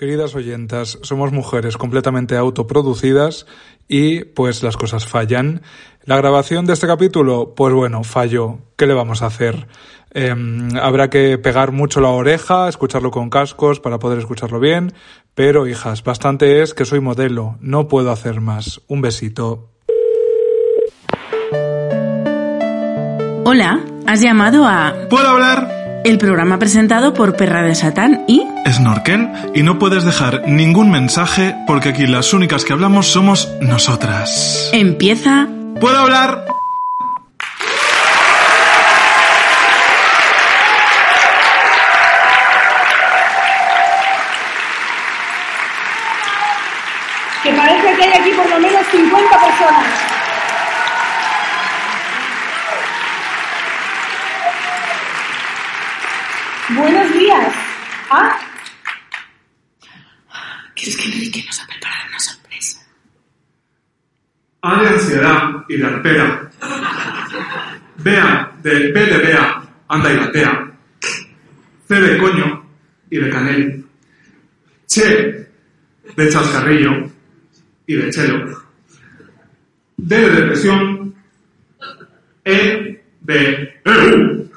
Queridas oyentas, somos mujeres completamente autoproducidas y pues las cosas fallan. La grabación de este capítulo, pues bueno, falló. ¿Qué le vamos a hacer? Em, habrá que pegar mucho la oreja, escucharlo con cascos para poder escucharlo bien, pero hijas, bastante es que soy modelo, no puedo hacer más. Un besito. Hola, has llamado a... ¿Puedo hablar? El programa presentado por Perra de Satán y... Snorkel y no puedes dejar ningún mensaje porque aquí las únicas que hablamos somos nosotras. Empieza... ¿Puedo hablar? Que parece que hay aquí por lo menos 50 personas. Buenos días. ¿Ah? ¿Crees que Enrique nos ha preparado una sorpresa? A de ansiedad y de arpera. Bea de B de Bea, anda y latea. C de coño y de canel. Che de chascarrillo y de chelo. D de depresión. E de EU.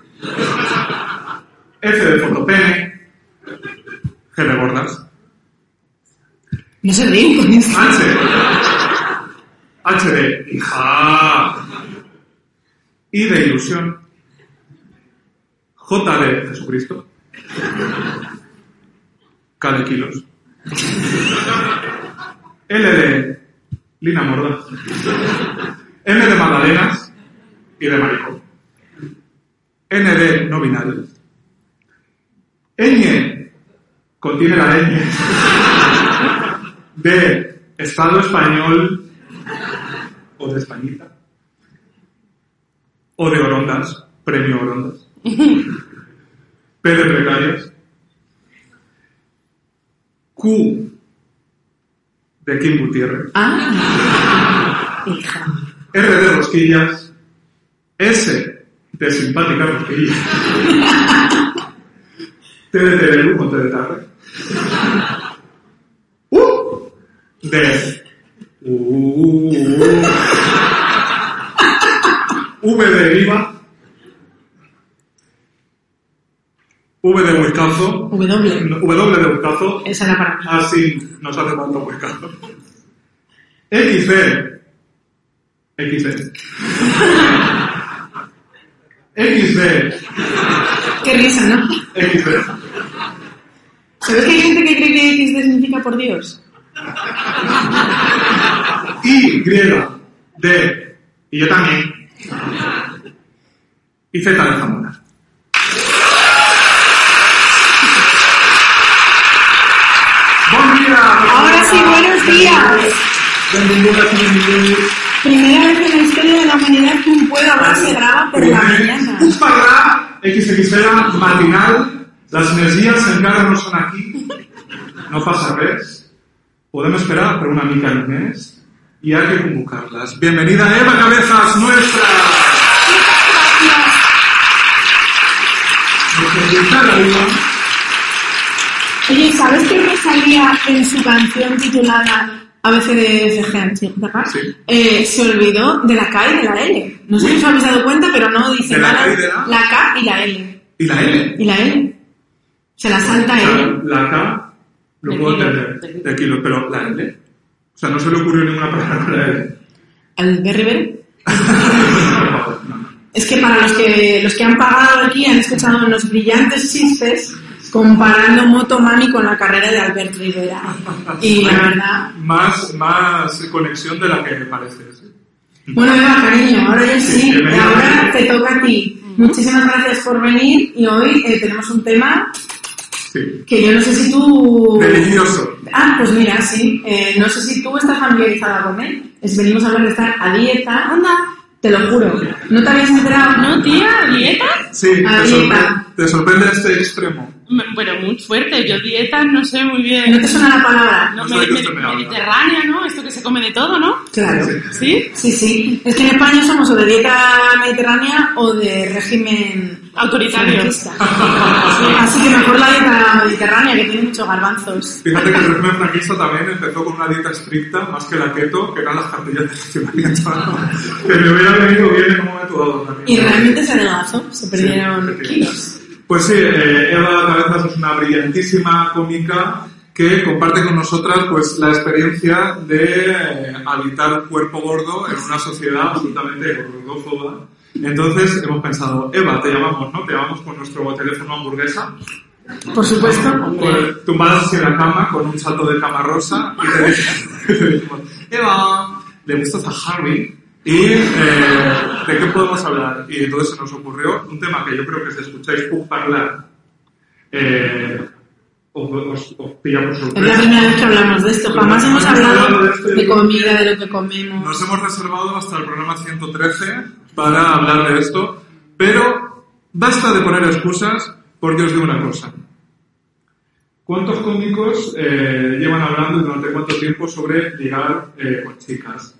F de fotopene. G de gordas. No se ríen con esto. H. De hija. I de ilusión. J de Jesucristo. K de kilos. L de Lina Morda. M de magdalenas y de maricón. N de no binario. Ñ contiene la ñ de Estado español o de Españita o de Orondas, premio Orondas. P de precarias. Q de Kim Gutiérrez. Ah, hija. R de rosquillas. S de simpática rosquilla. T de Terelu o T de tarde. U de. V de Viva. V de Huescazo. W. W de Huescazo. Esa era para mí. Así nos hace falta Huescazo. XD. XD. XD. Qué risa, ¿no? XD. ¿Sabes que hay gente que cree que XD significa por Dios? Y, griega, D, y yo también. Y Z de Zamora. ¡Buen día! Ahora sí, buenos días. Primera vez en la historia de la humanidad que un pueblo hablar se graba por la mañana. Puc parlar XXL matinal? Les energies encara no són aquí. No passa res. Podem esperar per una mica més i hay que convocar-les. Bienvenida Eva Cabezas, nuestra... Oye, ¿sabes que Rosalía en su canción titulada ABCDFG, ¿sí? Sí. Eh, se olvidó de la K y de la L? No sé si os habéis dado cuenta, pero no dice ¿De la nada. Y de la? K y la L. ¿Y la L? ¿Y la L? Se la salta. Claro, la K lo puedo entender, de kilo. de kilo, pero la L. O sea, no se le ocurrió ninguna palabra con la L. ¿Al no. Es que para los que, los que han pagado aquí han escuchado unos brillantes chistes comparando Motomami con la carrera de Albert Rivera. Y la verdad... Más, más conexión de la que parece. ¿sí? Bueno, Eva, cariño, ahora ya sí, bienvenida. ahora te toca a ti. Muchísimas gracias por venir y hoy eh, tenemos un tema Sí. que yo no sé si tú... Delicioso. Ah, pues mira, sí. Eh, no sé si tú estás familiarizada con él. Es, venimos a hablar de estar a dieta. Anda, te lo juro. ¿No te habías enterado? ¿No, tía? ¿Dieta? Sí, A te, dieta. sorpre- te sorprende este extremo. Bueno, muy fuerte. Yo dieta no sé muy bien. ¿No te suena la palabra? No, No me- mediterránea, ¿no? Esto que se come de todo, ¿no? Claro. ¿Sí? Sí, sí. Es que en España somos o de dieta mediterránea o de régimen Autoritario. Sí, Así que mejor la dieta mediterránea, que tiene muchos garbanzos. Fíjate que el régimen franquista también empezó con una dieta estricta, más que la keto, que eran las cartillas de que me hubiera venido bien en un momento dado también. Y realmente se adelgazó, se perdieron efectivamente. kilos. Pues sí, eh, Eva Cabezas es una brillantísima cómica que comparte con nosotras pues la experiencia de eh, habitar cuerpo gordo en una sociedad absolutamente gordófoba. Entonces hemos pensado, Eva, te llamamos, ¿no? Te llamamos con nuestro teléfono hamburguesa, Por supuesto. pues, tumbadas en la cama con un salto de cama rosa y te dijimos, Eva, ¿le gustas a Harry? ¿Y eh, de qué podemos hablar? Y entonces se nos ocurrió un tema que yo creo que si escucháis Pug hablar, eh, os, os- pilla por Es la sorpresa. primera vez que hablamos de esto. Jamás hemos hablado y de comida, de lo que comemos. Nos hemos reservado hasta el programa 113 para hablar de esto, pero basta de poner excusas porque os digo una cosa. ¿Cuántos cómicos eh, llevan hablando durante cuánto tiempo sobre ligar eh, con chicas?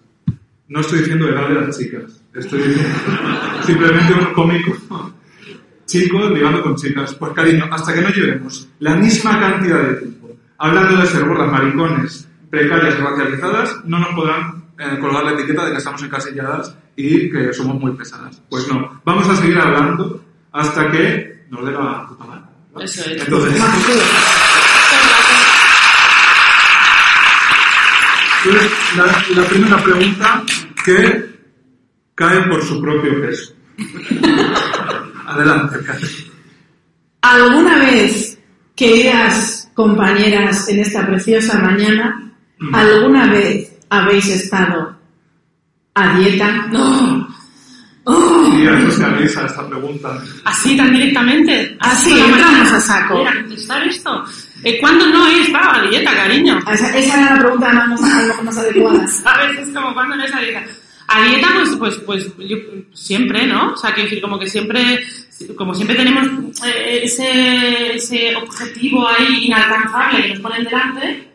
No estoy diciendo edad de las chicas, estoy diciendo simplemente un cómico chico ligando con chicas. Pues cariño, hasta que no llevemos la misma cantidad de tiempo hablando de ser gordas, maricones, precarias y racializadas, no nos podrán eh, colgar la etiqueta de que estamos encasilladas y que somos muy pesadas. Pues no, vamos a seguir hablando hasta que nos dé la puta gana. ¿no? Eso es. Entonces, La, la primera pregunta que cae por su propio peso. Adelante. ¿Alguna vez, queridas compañeras, en esta preciosa mañana, alguna vez habéis estado a dieta? ¡No! ¡Oh! Y a eso se avisa esta pregunta. Así tan directamente. Así, la entramos a saco. Mira, contestar esto. Eh, ¿Cuándo no he estado a dieta, cariño? Esa, esa era la pregunta más, más, más adecuada. ¿Sabes? Es como cuando no es a dieta. A dieta, pues, pues, pues, yo, siempre, ¿no? O sea, quiero decir, como que siempre, como siempre tenemos eh, ese, ese objetivo ahí inalcanzable que nos ponen delante,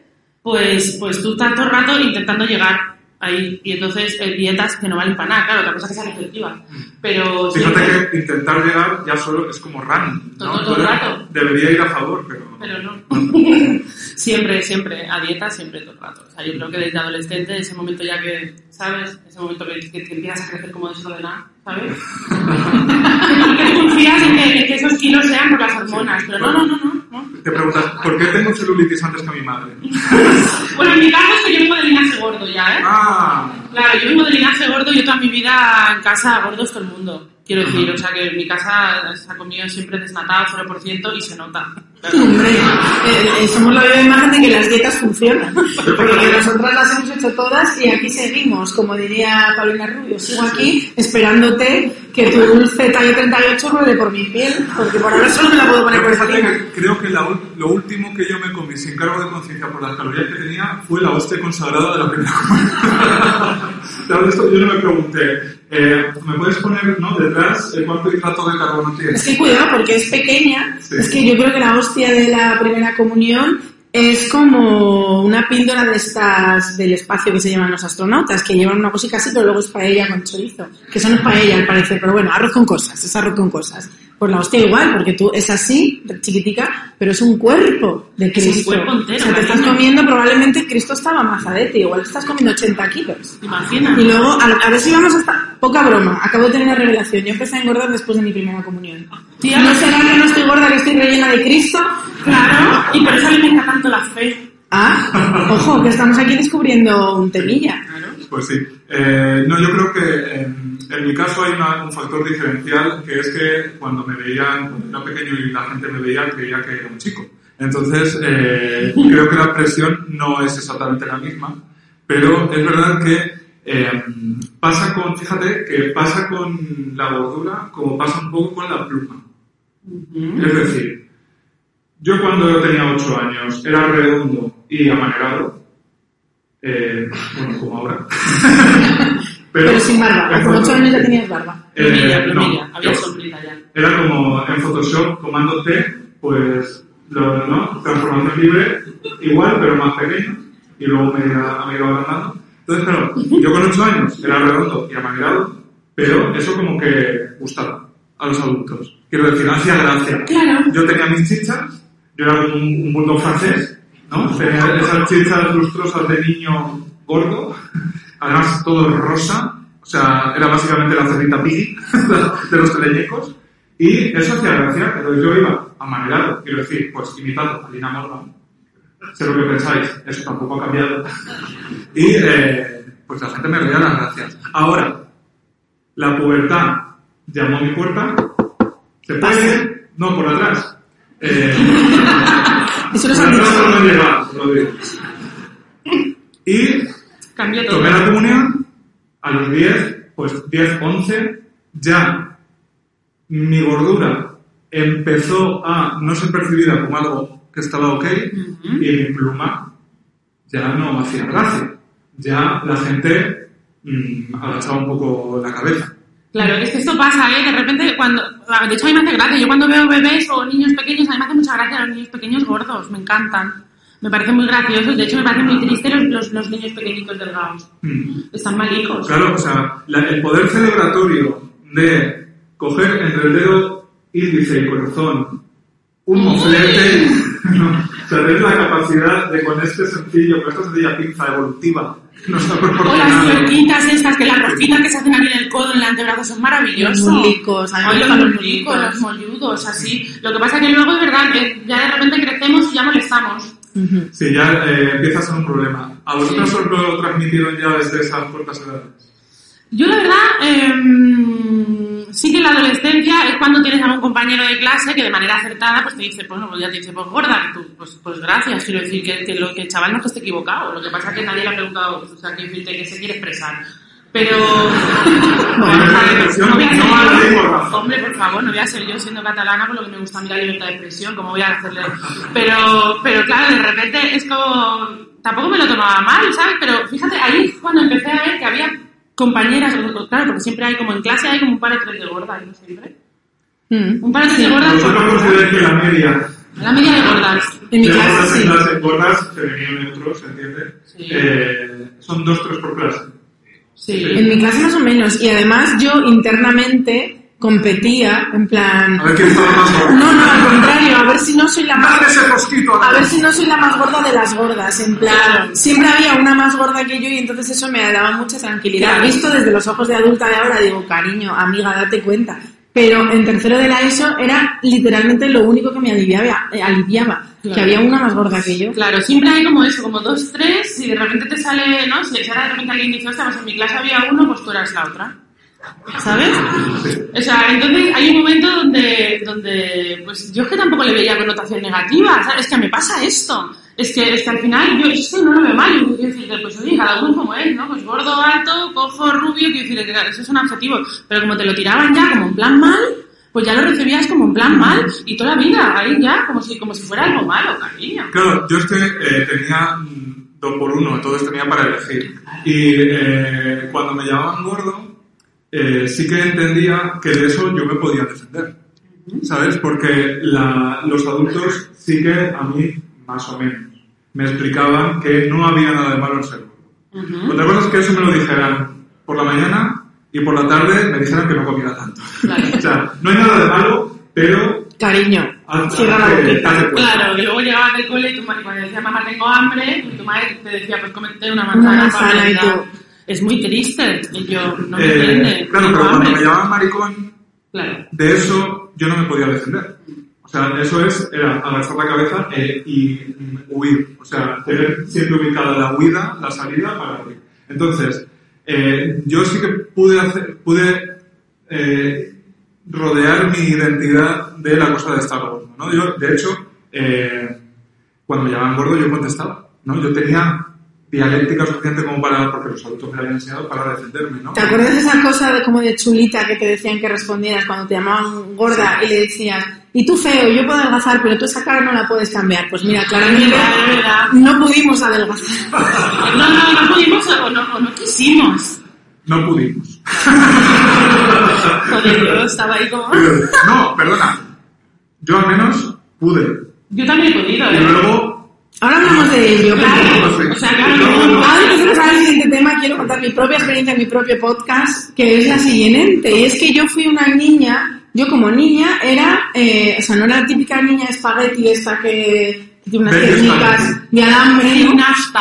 pues, pues tú tanto rato intentando llegar ahí. Y entonces, eh, dietas que no valen para nada, claro, otra cosa que sean efectivas. Pero siempre, Fíjate que intentar llegar ya solo es como run, ¿no? Todo el rato. Debería ir a favor, pero... pero no. siempre, siempre, a dieta, siempre todo el rato. O sea, yo creo que desde adolescente, ese momento ya que, ¿sabes? Ese momento que, que, que empiezas a crecer como desordenado, ¿sabes? que confías en que, en que esos kilos sean por las hormonas, pero no, no, no, no. No. Te preguntas, ¿por qué tengo celulitis antes que mi madre? Bueno, en mi caso es que yo vengo de linaje gordo ya, ¿eh? Ah, Claro, yo vengo de linaje gordo, yo toda mi vida en casa gordos todo el mundo. Quiero decir, o sea que en mi casa se ha comido siempre desnatado 0% y se nota. Hombre, eh, eh, somos la viva imagen de que las dietas funcionan. Porque nosotras las hemos hecho todas y aquí seguimos. Como diría Paulina Rubio, sigo aquí esperándote que tu dulce tallo 38 ruede por mi piel. Porque por ahora solo me la puedo poner por encima. que creo que la lo último que yo me comí sin cargo de conciencia por las calorías que tenía fue la hostia consagrada de la primera comunión. Esto yo no me pregunté, eh, ¿me puedes poner ¿no? detrás eh, cuánto hidrato de carbono tiene? Que cuidado porque es pequeña. Sí. Es que yo creo que la hostia de la primera comunión es como una píldora de estas del espacio que se llaman los astronautas, que llevan una cosita así, pero luego es paella con chorizo. Que eso no es paella al parecer, pero bueno, arroz con cosas, es arroz con cosas. Pues la hostia igual, porque tú es así, chiquitica, pero es un cuerpo de un Cristo. cuerpo entero, o sea, te estás comiendo, probablemente Cristo estaba majadete, igual estás comiendo 80 kilos. ¿Te imaginas? Y luego, a, a ver si vamos hasta... Poca broma, acabo de tener una revelación. Yo empecé a engordar después de mi primera comunión. Tía, ¿No será que no estoy gorda, que estoy rellena de Cristo? Claro, y por eso alimenta tanto la fe. Ah, ojo, que estamos aquí descubriendo un temilla. Pues sí. Eh, no, yo creo que en, en mi caso hay una- un factor diferencial que es que cuando me veían, cuando era pequeño y la gente me veía, creía que era un chico. Entonces, eh, creo que la presión no es exactamente la misma, pero es verdad que eh, pasa con, fíjate, que pasa con la gordura como pasa un poco con la pluma. Es decir, yo cuando tenía 8 años era redondo y amanerado, eh, bueno, como ahora. Pero sin barba. Con foto- ocho años ya tenías barba. Eh, Plumilla, no, plumilla, había yo- sombrita ya. Era como en Photoshop, comando T, pues lo- ¿no? Transformación libre, igual, pero más pequeño, y luego me iba, me iba agrandando. Entonces, claro, yo con 8 años era redondo y amanerado, pero eso como que gustaba a los adultos. Quiero decir, hacía gracia. Claro. Yo tenía mis chichas, yo era un, un bulldog francés, ¿no? Tenía esas chichas lustrosas de niño gordo, además todo rosa, o sea, era básicamente la cerdita piggy de los teleñecos, y eso hacía gracia, entonces yo iba amanerado, quiero decir, pues imitando a Lina Morgan, sé lo que pensáis, eso tampoco ha cambiado, y eh, pues la gente me reía las gracias. Ahora, la pubertad llamó a mi puerta, se puede, no, por atrás. Eh, Eso no. Y Cambió todo. tomé la comunión a los 10, pues 10, 11, ya mi gordura empezó a no ser percibida como algo que estaba ok y mi pluma ya no hacía gracia. Ya la gente mm, agachaba un poco la cabeza. Claro, es que esto pasa, ¿eh? De repente, cuando. De hecho, a mí me hace gracia. Yo cuando veo bebés o niños pequeños, a mí me hace mucha gracia los niños pequeños gordos. Me encantan. Me parecen muy graciosos. De hecho, me parece muy triste los, los, los niños pequeñitos delgados. Mm. Están malicos. Claro, o sea, la- el poder celebratorio de coger entre el dedo índice y corazón un moflete, o sea, tener la capacidad de con este sencillo, con esta sencilla pinza evolutiva que nos ha O las proporcionado. florquitas estas, que las rosquitas que se hacen aquí en el codo, en el antebrazo, son maravillosas. Los mulicos, a mí los mulicos, los molludos, así. Lo que pasa es que luego, de verdad, que ya de repente crecemos y ya molestamos. Sí, ya eh, empieza a ser un problema. ¿A vosotros os lo transmitieron ya desde esas cortas edades? Yo la verdad, eh, sí que en la adolescencia es cuando tienes a un compañero de clase que de manera acertada pues te dice, pues no, pues ya te dice, pues gorda, tú, pues, pues gracias, quiero decir que, que lo, que el chaval no es que esté equivocado, lo que pasa es que nadie le ha preguntado, o sea, decirte que se quiere expresar. Pero, no, voy a ser yo, hombre, por favor, no voy a ser yo siendo catalana por lo que me gusta a mí la libertad de expresión, como voy a hacerle, pero, pero claro, de repente es como, tampoco me lo tomaba mal, ¿sabes? Pero fíjate, ahí es cuando empecé a ver que había compañeras, claro, porque siempre hay como en clase hay como un par de tres de gordas, ¿no siempre? Mm. Un par de tres de gordas, ¿Vosotros consideráis que la media la media de gordas. En mi de clase gordas sí. clase, gordas, femenino neutro, ¿se entiende? Sí. Eh, son dos, tres por clase. Sí. En mi clase más o menos. Y además yo internamente competía, en plan... A ver quién estaba más gordo. No, no, al contrario, a ver si no soy la más... Dale ese fosquito A ver si no soy la más gorda de las gordas, en plan, Claro. siempre había una más gorda que yo y entonces eso me daba mucha tranquilidad. Claro. Visto desde los ojos de adulta de ahora, digo, cariño, amiga, date cuenta. Pero en tercero de la ESO era literalmente lo único que me aliviaba, eh, aliviaba Claro. que había una más gorda que yo. Claro, siempre hay como eso, como dos, tres, y de repente te sale, ¿no? Si si ahora de repente alguien dice, ostras, pues en mi clase había uno, pues tú eras la otra. ¿Sabes? O sea, entonces hay un momento donde, donde, pues yo es que tampoco le veía connotación negativa, ¿sabes? Es que me pasa esto. Es que, es que al final yo eso no lo veo mal, yo quiero decir, pues oye, cada uno como es, ¿no? Pues gordo, alto, cojo, rubio, quiero decir, que eso es un adjetivo. Pero como te lo tiraban ya como en plan mal, pues ya lo recibías como en plan mal, y toda la vida, ahí ya, como si, como si fuera algo malo, cariño. Claro, yo es que eh, tenía dos por uno, entonces tenía para elegir. Y eh, cuando me llamaban gordo, eh, sí que entendía que de eso yo me podía defender. ¿Sabes? Porque la- los adultos sí que a mí, más o menos, me explicaban que no había nada de malo en ser gordo. Ujú. Otra cosa es que eso me lo dijeran por la mañana y por la tarde me dijeran que no comiera tanto. Claro. o sea, no hay nada de malo, pero... Cariño, cierra la boquita. Claro, que luego llegabas del cole y tu madre, cuando decía mamá tengo hambre, y tu madre te decía pues cómete una manzana. Una manzana para y tú. Es muy triste. Y yo, no me Eh, entiende. claro, tengo pero cuando me llamaban maricón, Claro. de eso yo no me podía defender. O sea, eso es, era agachar la cabeza eh, y huir. O sea, tener siempre ubicada la huida, la salida para huir. Entonces, eh, yo sí que pude hacer, pude eh, rodear mi identidad de la cosa de estar gordo, ¿no? Yo, de hecho, eh, cuando me llamaban gordo yo contestaba, ¿no? Yo tenía dialéctica suficiente como para, porque los adultos me habían enseñado para defenderme, ¿no? ¿Te acuerdas de esa cosa de como de chulita que te decían que respondieras cuando te llamaban gorda y le decías, y tú feo, yo puedo adelgazar, pero tú esa cara no la puedes cambiar? Pues mira, claramente no pudimos adelgazar. No, no, no pudimos o no, o no quisimos. No pudimos. Joder, yo estaba ahí como... Pero, no, perdona. Yo al menos pude. Yo también he podido, Y ¿eh? luego, Ahora hablamos de ello, claro. pues, O sea, Ahora que pasar al siguiente tema, quiero contar mi propia experiencia en mi propio podcast, que es la siguiente. Y es que yo fui una niña, yo como niña era, eh, o sea, no era la típica niña espagueti esta que, tiene unas técnicas de alambre, ¿no?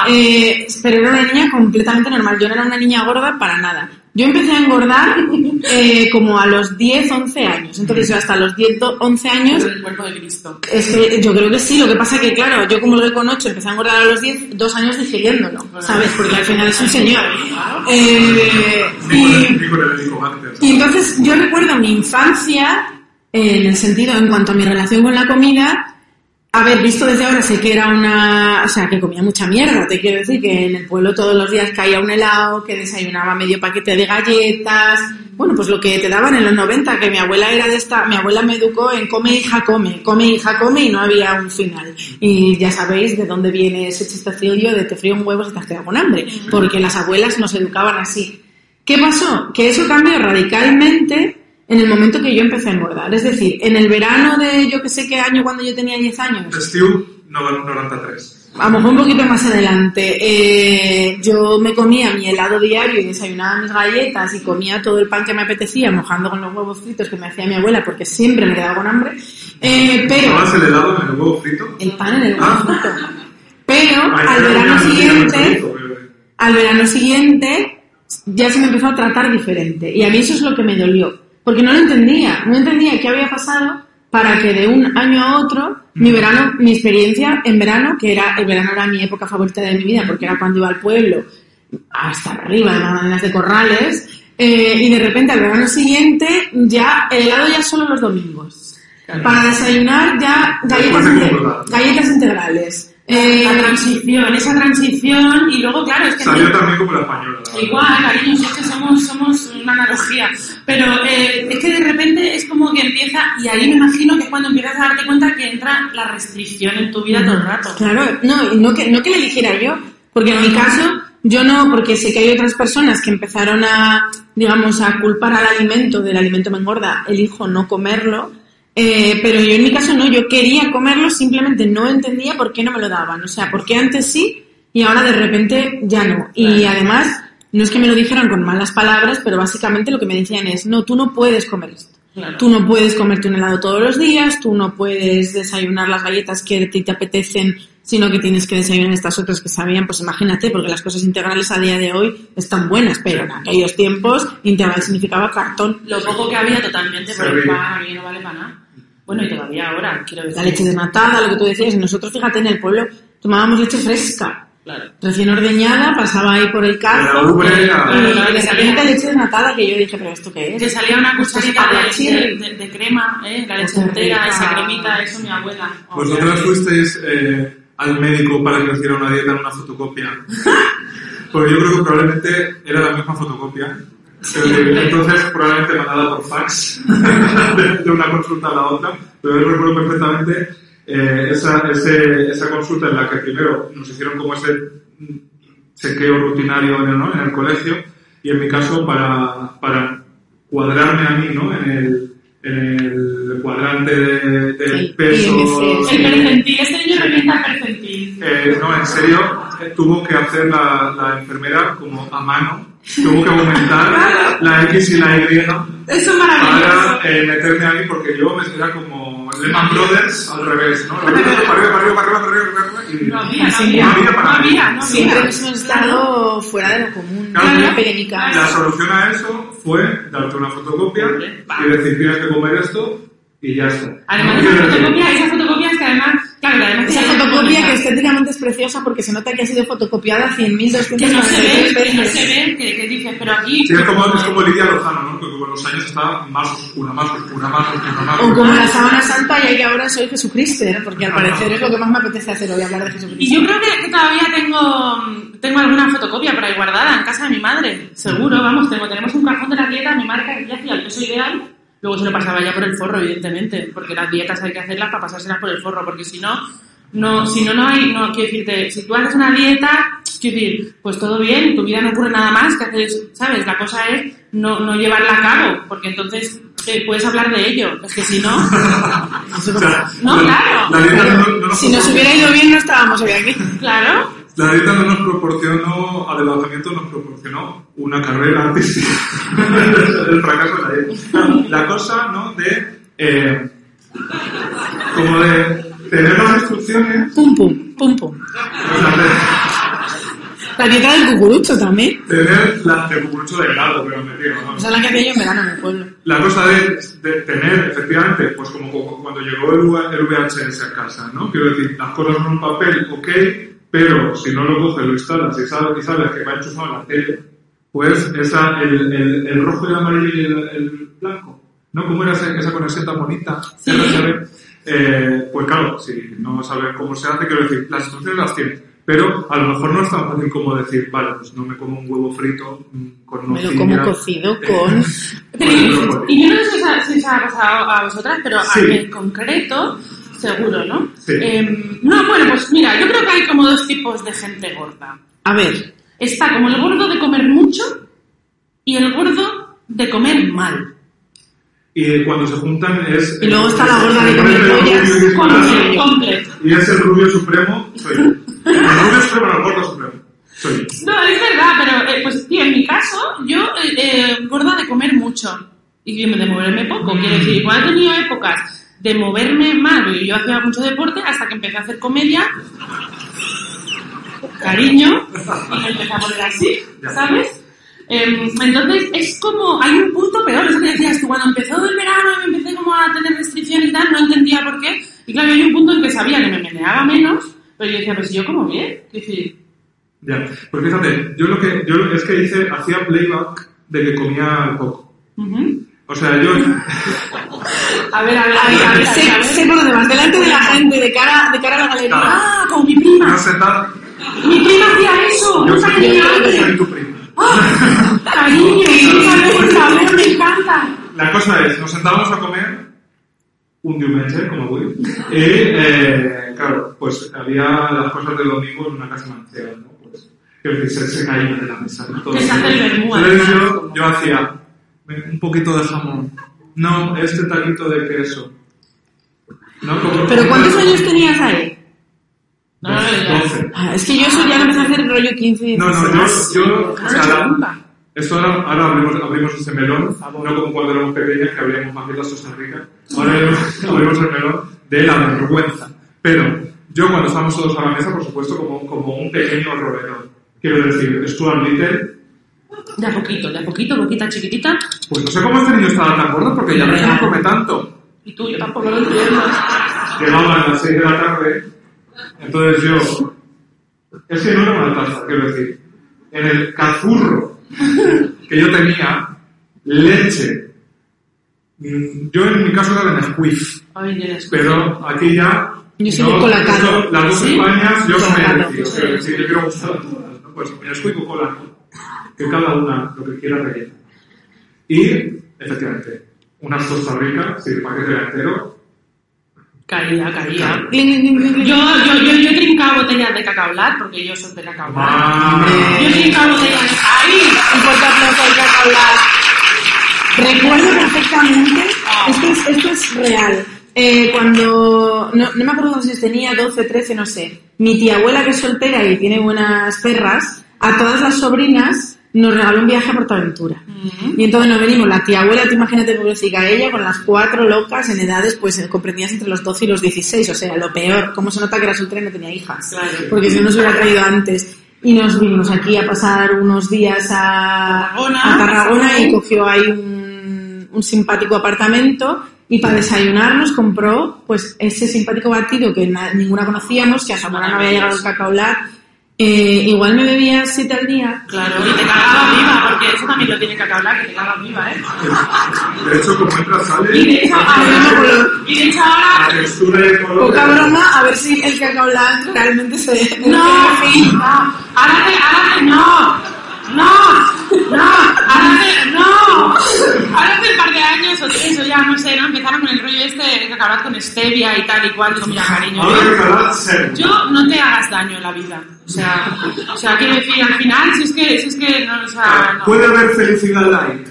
Eh, pero era una niña completamente normal. Yo no era una niña gorda para nada. Yo empecé a engordar eh, como a los 10, 11 años. Entonces, yo hasta los 10, 11 años el cuerpo de Cristo. es que yo creo que sí, lo que pasa que, claro, yo como lo con 8 empecé a engordar a los 10, dos años digiriéndolo, ¿sabes? Porque al final es un señor. Eh, y, y entonces yo recuerdo mi infancia, en el sentido, en cuanto a mi relación con la comida, haber visto desde ahora sé que era una, o sea, que comía mucha mierda, te quiero decir que en el pueblo todos los días caía un helado, que desayunaba medio paquete de galletas, bueno, pues lo que te daban en los 90, que mi abuela era de esta, mi abuela me educó en come hija come, come hija come y no había un final. Y ya sabéis de dónde viene ese chistecillo de te frío un huevo si te has con hambre, porque las abuelas nos educaban así. ¿Qué pasó? Que eso cambió radicalmente en el momento que yo empecé a engordar. Es decir, en el verano de yo que sé qué año, cuando yo tenía 10 años, Stew 93. a lo mejor un poquito más adelante, eh, yo me comía mi helado diario y desayunaba mis galletas y comía todo el pan que me apetecía, mojando con los huevos fritos que me hacía mi abuela porque siempre me quedaba con hambre. Eh, pero ¿Tomabas el helado en el huevo frito? el pan en el huevo Ah. frito. Pero Ay, al pero verano siguiente al verano siguiente ya se me empezó a tratar diferente. Y a mí eso es lo que me dolió. Porque no lo entendía. No entendía qué había pasado para que de un año a otro, mi verano, mi experiencia en verano, que era, el verano era mi época favorita de mi vida, porque era cuando iba al pueblo, hasta arriba de Magdalenas de Corrales, eh, y de repente al verano siguiente, ya, el helado ya solo los domingos. Para desayunar ya galletas, galletas integrales. Eh, La transición, esa transición, y luego, claro, es que... Salió también como la española. la. Igual, es que somos, somos una analogía. Pero eh, es que de repente es como que empieza, y ahí me imagino que es cuando empiezas a darte cuenta que entra la restricción en tu vida todo el rato. Claro, no, y no que, no que le eligiera yo, porque en mi caso, yo no, porque sé que hay otras personas que empezaron a, digamos, a culpar al alimento, del alimento me engorda, elijo no comerlo, eh, pero yo en mi caso no, yo quería comerlo, simplemente no entendía por qué no me lo daban, o sea, por qué antes sí y ahora de repente ya no. Y además, no es que me lo dijeran con malas palabras, pero básicamente lo que me decían es, no, tú no puedes comer esto. Claro. Tú no puedes comerte un helado todos los días, tú no puedes desayunar las galletas que a ti te apetecen, sino que tienes que desayunar estas otras que sabían, pues imagínate, porque las cosas integrales a día de hoy están buenas, pero en aquellos tiempos integral significaba cartón. Lo poco que había totalmente el Sí. no vale para nada. Bueno, y todavía ahora, quiero decir. La leche desnatada, lo que tú decías, nosotros, fíjate, en el pueblo tomábamos leche fresca, Claro. recién ordeñada, pasaba ahí por el De la y Claro, de repente leche desnatada, que yo dije, pero ¿esto qué Que es? salía una cucharita de, de, de- de crema, ¿eh? la leche entera, esa cremita, eso mi abuela. Vosotros fuisteis eh, al médico para que os hiciera una dieta en una fotocopia. Porque yo creo que probablemente era la misma fotocopia. Eh, Entonces, probablemente mandada por fax de, una consulta a la otra. Pero yo recuerdo perfectamente eh, esa, ese- esa consulta en la que primero nos hicieron como ese chequeo rutinario en el, ¿no? en el colegio y en mi caso para, para cuadrarme a mí ¿no? en, el, en el cuadrante de, del Sí, peso. IMC, El percentil, este niño revienta percentil. Eh, no, en serio, eh, tuvo que hacer la, la enfermera como a mano, tuvo que aumentar la X y la Y Eso es maravilloso. para eh, meterme ahí porque yo me era como Lehman Brothers al revés, ¿no? Para arriba, para arriba, para arriba, para arriba, para arriba, para arriba, y No había, no Sí, había, no había no mí. había, no Siempre hemos estado fuera de lo común, Claro. una pequeñica. La solución a eso fue darte una fotocopia y decir tienes que comer esto y ya está. Además, No esa quiero decir- fotocopia, esas fotocopias que además, claro, además Esa fotocopia que estéticamente es preciosa porque se nota que ha sido fotocopiada 100.293 que no se ve, que no se veces. ve, que, que dices, pero aquí... Sí, es como, es como Lidia Lozano, ¿no? Que con los años está más oscura, más oscura, más oscura, más O como oscura. la sábana santa y que ahora soy Jesucristo, ¿eh? porque al parecer es lo que más me apetece hacer hoy, hablar de Jesucristo. Y yo creo que, que todavía tengo, tengo alguna fotocopia por ahí guardada en casa de mi madre. Seguro, vamos, tengo, tenemos un cajón de la dieta, mi marca que ya hacía el peso ideal, luego se lo pasaba ya por el forro, evidentemente, porque las dietas hay que hacerlas para pasárselas por el forro, porque si no, no, si no, no hay, no, quiero decirte, si tú haces una dieta, quiero decir, pues todo bien, tu vida no ocurre nada más que hacer, ¿sabes? La cosa es no, no llevarla a cabo, porque entonces eh, puedes hablar de ello. Es que si no, No, la- claro. Si nos hubiera ido bien, no estábamos hoy aquí. claro, La dieta no nos proporcionó, adelgazamiento nos proporcionó una carrera artística. el fracaso de la dieta. La cosa, ¿no? De, eh, como de tener las instrucciones, Pum, pum, pum, pum. o sea, La dieta del cucurucho también. tener la de cucurucho de helado, pero me digo, ¿no? Esa es la que hacía yo en verano en el pueblo. La cosa de, de tener, efectivamente, pues como cu- cuando llegó el, el VHS a casa, ¿no? Quiero decir, las cosas en un papel, ok, pero si no lo coges, lo instalas y sabes, y sabes que va enchufado en la tele, pues esa, el, el, el rojo y el amarillo y el, el blanco, ¿no? ¿Cómo era esa, esa conexión tan bonita? Sí. Eh, pues claro, si no sabes cómo se hace, quiero decir, las instrucciones las tienes. Pero a lo mejor no es tan fácil como decir, vale, pues no me como un huevo frito con Me lo como cocido con... Pero, Bueno, y, y yo no sé si os ha, si os ha pasado a vosotras, pero Sí. a mí en concreto, seguro, ¿no? Sí. Em, no, bueno, pues mira, yo creo que hay como dos tipos de gente gorda. A ver, Está como el gordo de comer mucho y el gordo de comer mal. Y cuando se juntan es... Y luego está la gorda de comer pollas. Completo, completo. Y es el rubio supremo, soy yo. El rubio supremo, el gordo supremo, soy. No, es verdad, pero eh, pues tío, en mi caso, yo eh, eh, gorda de comer mucho y de moverme poco. Quiero decir, igual he tenido épocas de moverme mal, porque yo hacía mucho deporte hasta que empecé a hacer comedia. Cariño, y me empecé a poner así. ¿sabes? Em, entonces es como, hay un punto peor, eso que decías tú, cuando empezó el verano y me empecé como a tener restricciones y tal, no entendía por qué. Y claro, hay un punto en que sabía que me meneaba menos, pero yo decía, pues yo como bien, Ya, pues fíjate, yo lo que, yo es que hice, hacía playback de que comía poco. ujú. O sea, yo, A ver, a ver, a ver, a ver, sé, sé por demás, delante de la gente, de cara, de cara a la galería. Claro. Ah, con mi prima. no sé tal, Mi prima hacía eso. yo No sabía antes. soy tu primo. ¡Ah! Cariño, por favor, me encanta. La cosa es, nos sentábamos a comer un diumenge, como voy, y, eh, claro, pues había las cosas del domingo en una casa mancera, ¿no? Pues, decir, se, se caían de la mesa. Todo Que yo, yo hacía un poquito de jamón, no, este taquito de queso. ¿No? Como- ¿Pero cuántos años tenías ahí? No, no, ya. 12. Ah, es que yo eso ya lo empecé a hacer rollo 15 No, no, yo, yo, o sea, esto ahora, ahora abrimos, abrimos ese melón, no como cuando éramos pequeños que abríamos más bien la Costa Rica, ahora abrimos, abrimos el melón de la vergüenza. Pero yo cuando estábamos todos a la mesa, por supuesto, como, como un pequeño roedor. Quiero decir, Stuart Little, De a poquito, de a poquito, boquita chiquitita. pues no sé cómo este niño estaba tan gordo porque ya ves que no come tanto. Y tú, yo tampoco lo entiendo. Llegaba a las 6 de la tarde, entonces yo, es que no era una taza, quiero decir, en el cazurro que yo tenía, leche. Mm, Yo en mi caso era de eres- pero aquí ya... Yo soy de Colacao. eso, Las dos ¿Sí? Españas, yo no me he decidido, yo quiero gustar a todas, ¿no? Pues Nesquik o cola, ¿no? Que cada una lo que quiera rellena. Y, efectivamente, unas tostas ricas, sí, el paquete entero, Caía, caía. Yo, yo, yo, yo he trincado botellas de cacao lat, porque yo soy de cacao lat. Ah, Yo he trincado botellas. ¡Ay! Un fuerte aplauso al Cacao Lat. Recuerdo perfectamente, esto es, esto es real. Eh, cuando, no, no me acuerdo si tenía 12, 13, no sé. Mi tía abuela, que es soltera y tiene buenas perras, a todas las sobrinas nos regaló un viaje a Portaventura. Y entonces nos venimos, la tía abuela, tú imagínate pobrecita ella, con las cuatro locas en edades, pues eh, comprendidas entre los 12 y los 16, o sea, lo peor. ¿Cómo se nota que era soltera y no tenía hijas? Claro. Porque si no nos hubiera traído antes. Y nos vinimos aquí a pasar unos días a Tarragona. a Tarragona y cogió ahí un, un simpático apartamento y para desayunar nos compró pues ese simpático batido que na- ninguna conocíamos, que a Zamora no había llegado el cacao lat. Eh, igual me bebía siete al día. Claro, y te cagaba viva, porque eso también lo tiene cacao lat, que te cagas viva, ¿eh? de hecho, como entra, sale... Y de hecho, ahora, y de hecho ahora color... Poca broma, a ver si el cacao realmente se... No, no, ahora ahora no, no, no, ahora te, no, Ahora hace un par de años o tres, o ya no sé, ¿no? Empezaron con el rollo este de con stevia y tal y cual. Digo, mira, cariño, Ahora yo- no te hagas daño en la vida. O sea, o sea, quiero decir, al final, si es que, si es que, no, o sea, no. ¿Puede haber felicidad light?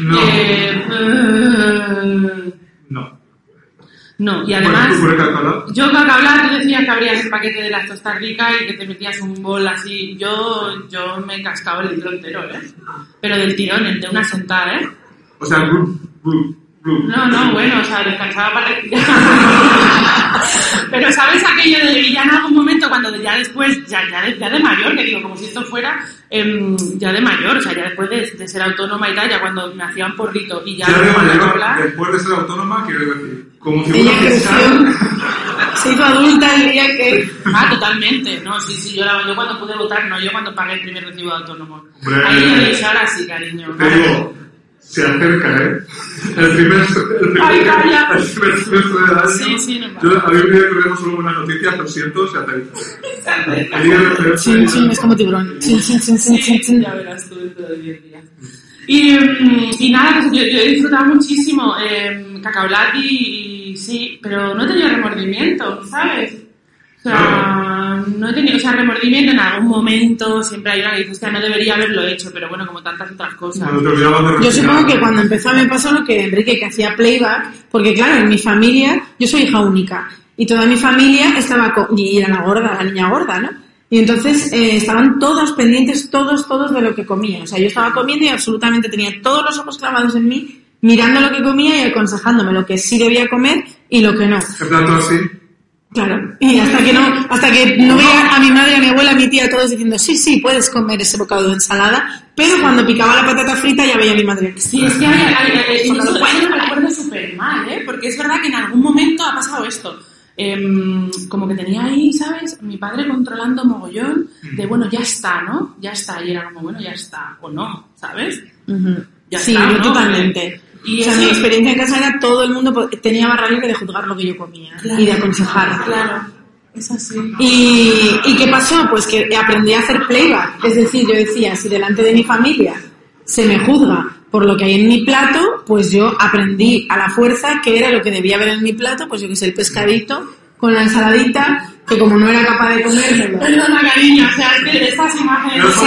No. Eh, eh, No. No, y además, ¿tú por hablar? yo tú decías que abrías el paquete de las tostas ricas y que te metías un bol así. Yo, yo me he cascado el litro entero, ¿eh? Pero del tirón, el de una sentada, ¿eh? O sea. No, no, bueno, o sea, descansaba para Pero ¿sabes aquello de ya en algún momento cuando ya después, ya, ya, de, ya de mayor, que digo, como si esto fuera em, ya de mayor, o sea, ya después de, de ser autónoma y tal, ya cuando me hacían porrito y ya Ya de mayor, hablar, después de ser autónoma, quiero decir, como si fuera se hizo adulta el día que... Ah, totalmente, no, sí, sí, yo, la- yo cuando pude votar, no, yo cuando pagué el primer recibo de autónomo. Hombre. Ahí yo dije, ahora sí, cariño. Te digo, se acerca, ¿eh? El primer, el primer, Ay, calla. el primer semestre del año. Sí, sí, no pasa. Yo, a mí me que tenemos solo buenas noticias, lo siento, se Chin, semestre- chin, es como tiburón. Chin, chin, chin, chin, chin, chin. ya verás tú dentro de 10 días. Y, mm, y nada, pues yo, yo he disfrutado muchísimo eh, Cacaolat y, y sí, pero no he tenido remordimiento, ¿sabes? O sea, no he tenido, o sea, remordimiento en algún momento, siempre hay una que dice, hostia, no debería haberlo hecho, pero bueno, como tantas otras cosas. Yo supongo que cuando empezó me pasó lo que Enrique, que hacía playback, porque claro, en mi familia, yo soy hija única, y toda mi familia estaba, co- y era la gorda, la niña gorda, ¿no? Y entonces eh, estaban todos pendientes, todos, todos de lo que comía. O sea, yo estaba comiendo y absolutamente tenía todos los ojos clavados en mí, mirando lo que comía y aconsejándome lo que sí debía comer y lo que no. En plato así. Claro. Y hasta que no, hasta que no veía a mi madre, a mi abuela, a mi tía, todos diciendo, sí, sí, puedes comer ese bocado de ensalada, pero cuando picaba la patata frita ya veía a mi madre. Sí, es que puede eso me recuerdo súper mal, ¿eh? Porque es verdad que en algún momento ha pasado esto. Em, como que tenía ahí, ¿sabes? Mi padre controlando mogollón de, bueno, ya está, ¿no? Ya está. Y era como, bueno, ya está. O no, ¿sabes? Ujú. Ya sí, está, yo ¿no? totalmente. Y o sea, mi experiencia en casa era todo el mundo tenía barra libre de juzgar lo que yo comía y de aconsejar. Claro, es así. ¿Y, ¿Y qué pasó? Pues que aprendí a hacer playback. Es decir, yo decía, si delante de mi familia se me juzga por lo que hay en mi plato, pues yo aprendí a la fuerza que era lo que debía haber en mi plato, pues yo que sé, el pescadito con la ensaladita, que como no era capaz de comérmelo. Perdona, cariño, o sea, es que estas imágenes... Son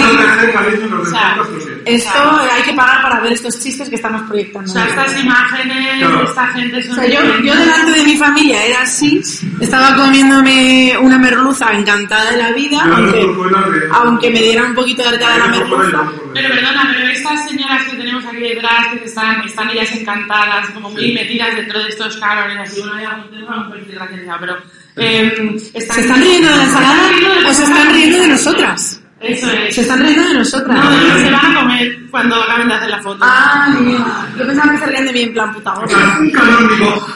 sí. De los O de sea. Esto hay que pagar para ver estos chistes que estamos proyectando. O sea, estas imágenes, Claro. esta gente son... O sea, yo, yo delante de mi familia era así, estaba comiéndome una merluza encantada de la vida, Yo aunque, no de- aunque me diera un poquito de arcada la no merluza. no Pero perdona, pero estas señoras que tenemos aquí detrás, que están, están ellas encantadas, como muy Sí. metidas dentro de estos cánones, así, bueno, ya tengo un perfil gracioso, pero... Eh, ¿Se están riendo de la ensalada o se están riendo de nosotras? Eso es. Se están riendo de nosotras. No, no, se van a comer cuando acaben de hacer la foto. Ah, mira. Yo pensaba que se rían de mí en plan puta gorda. un canónico.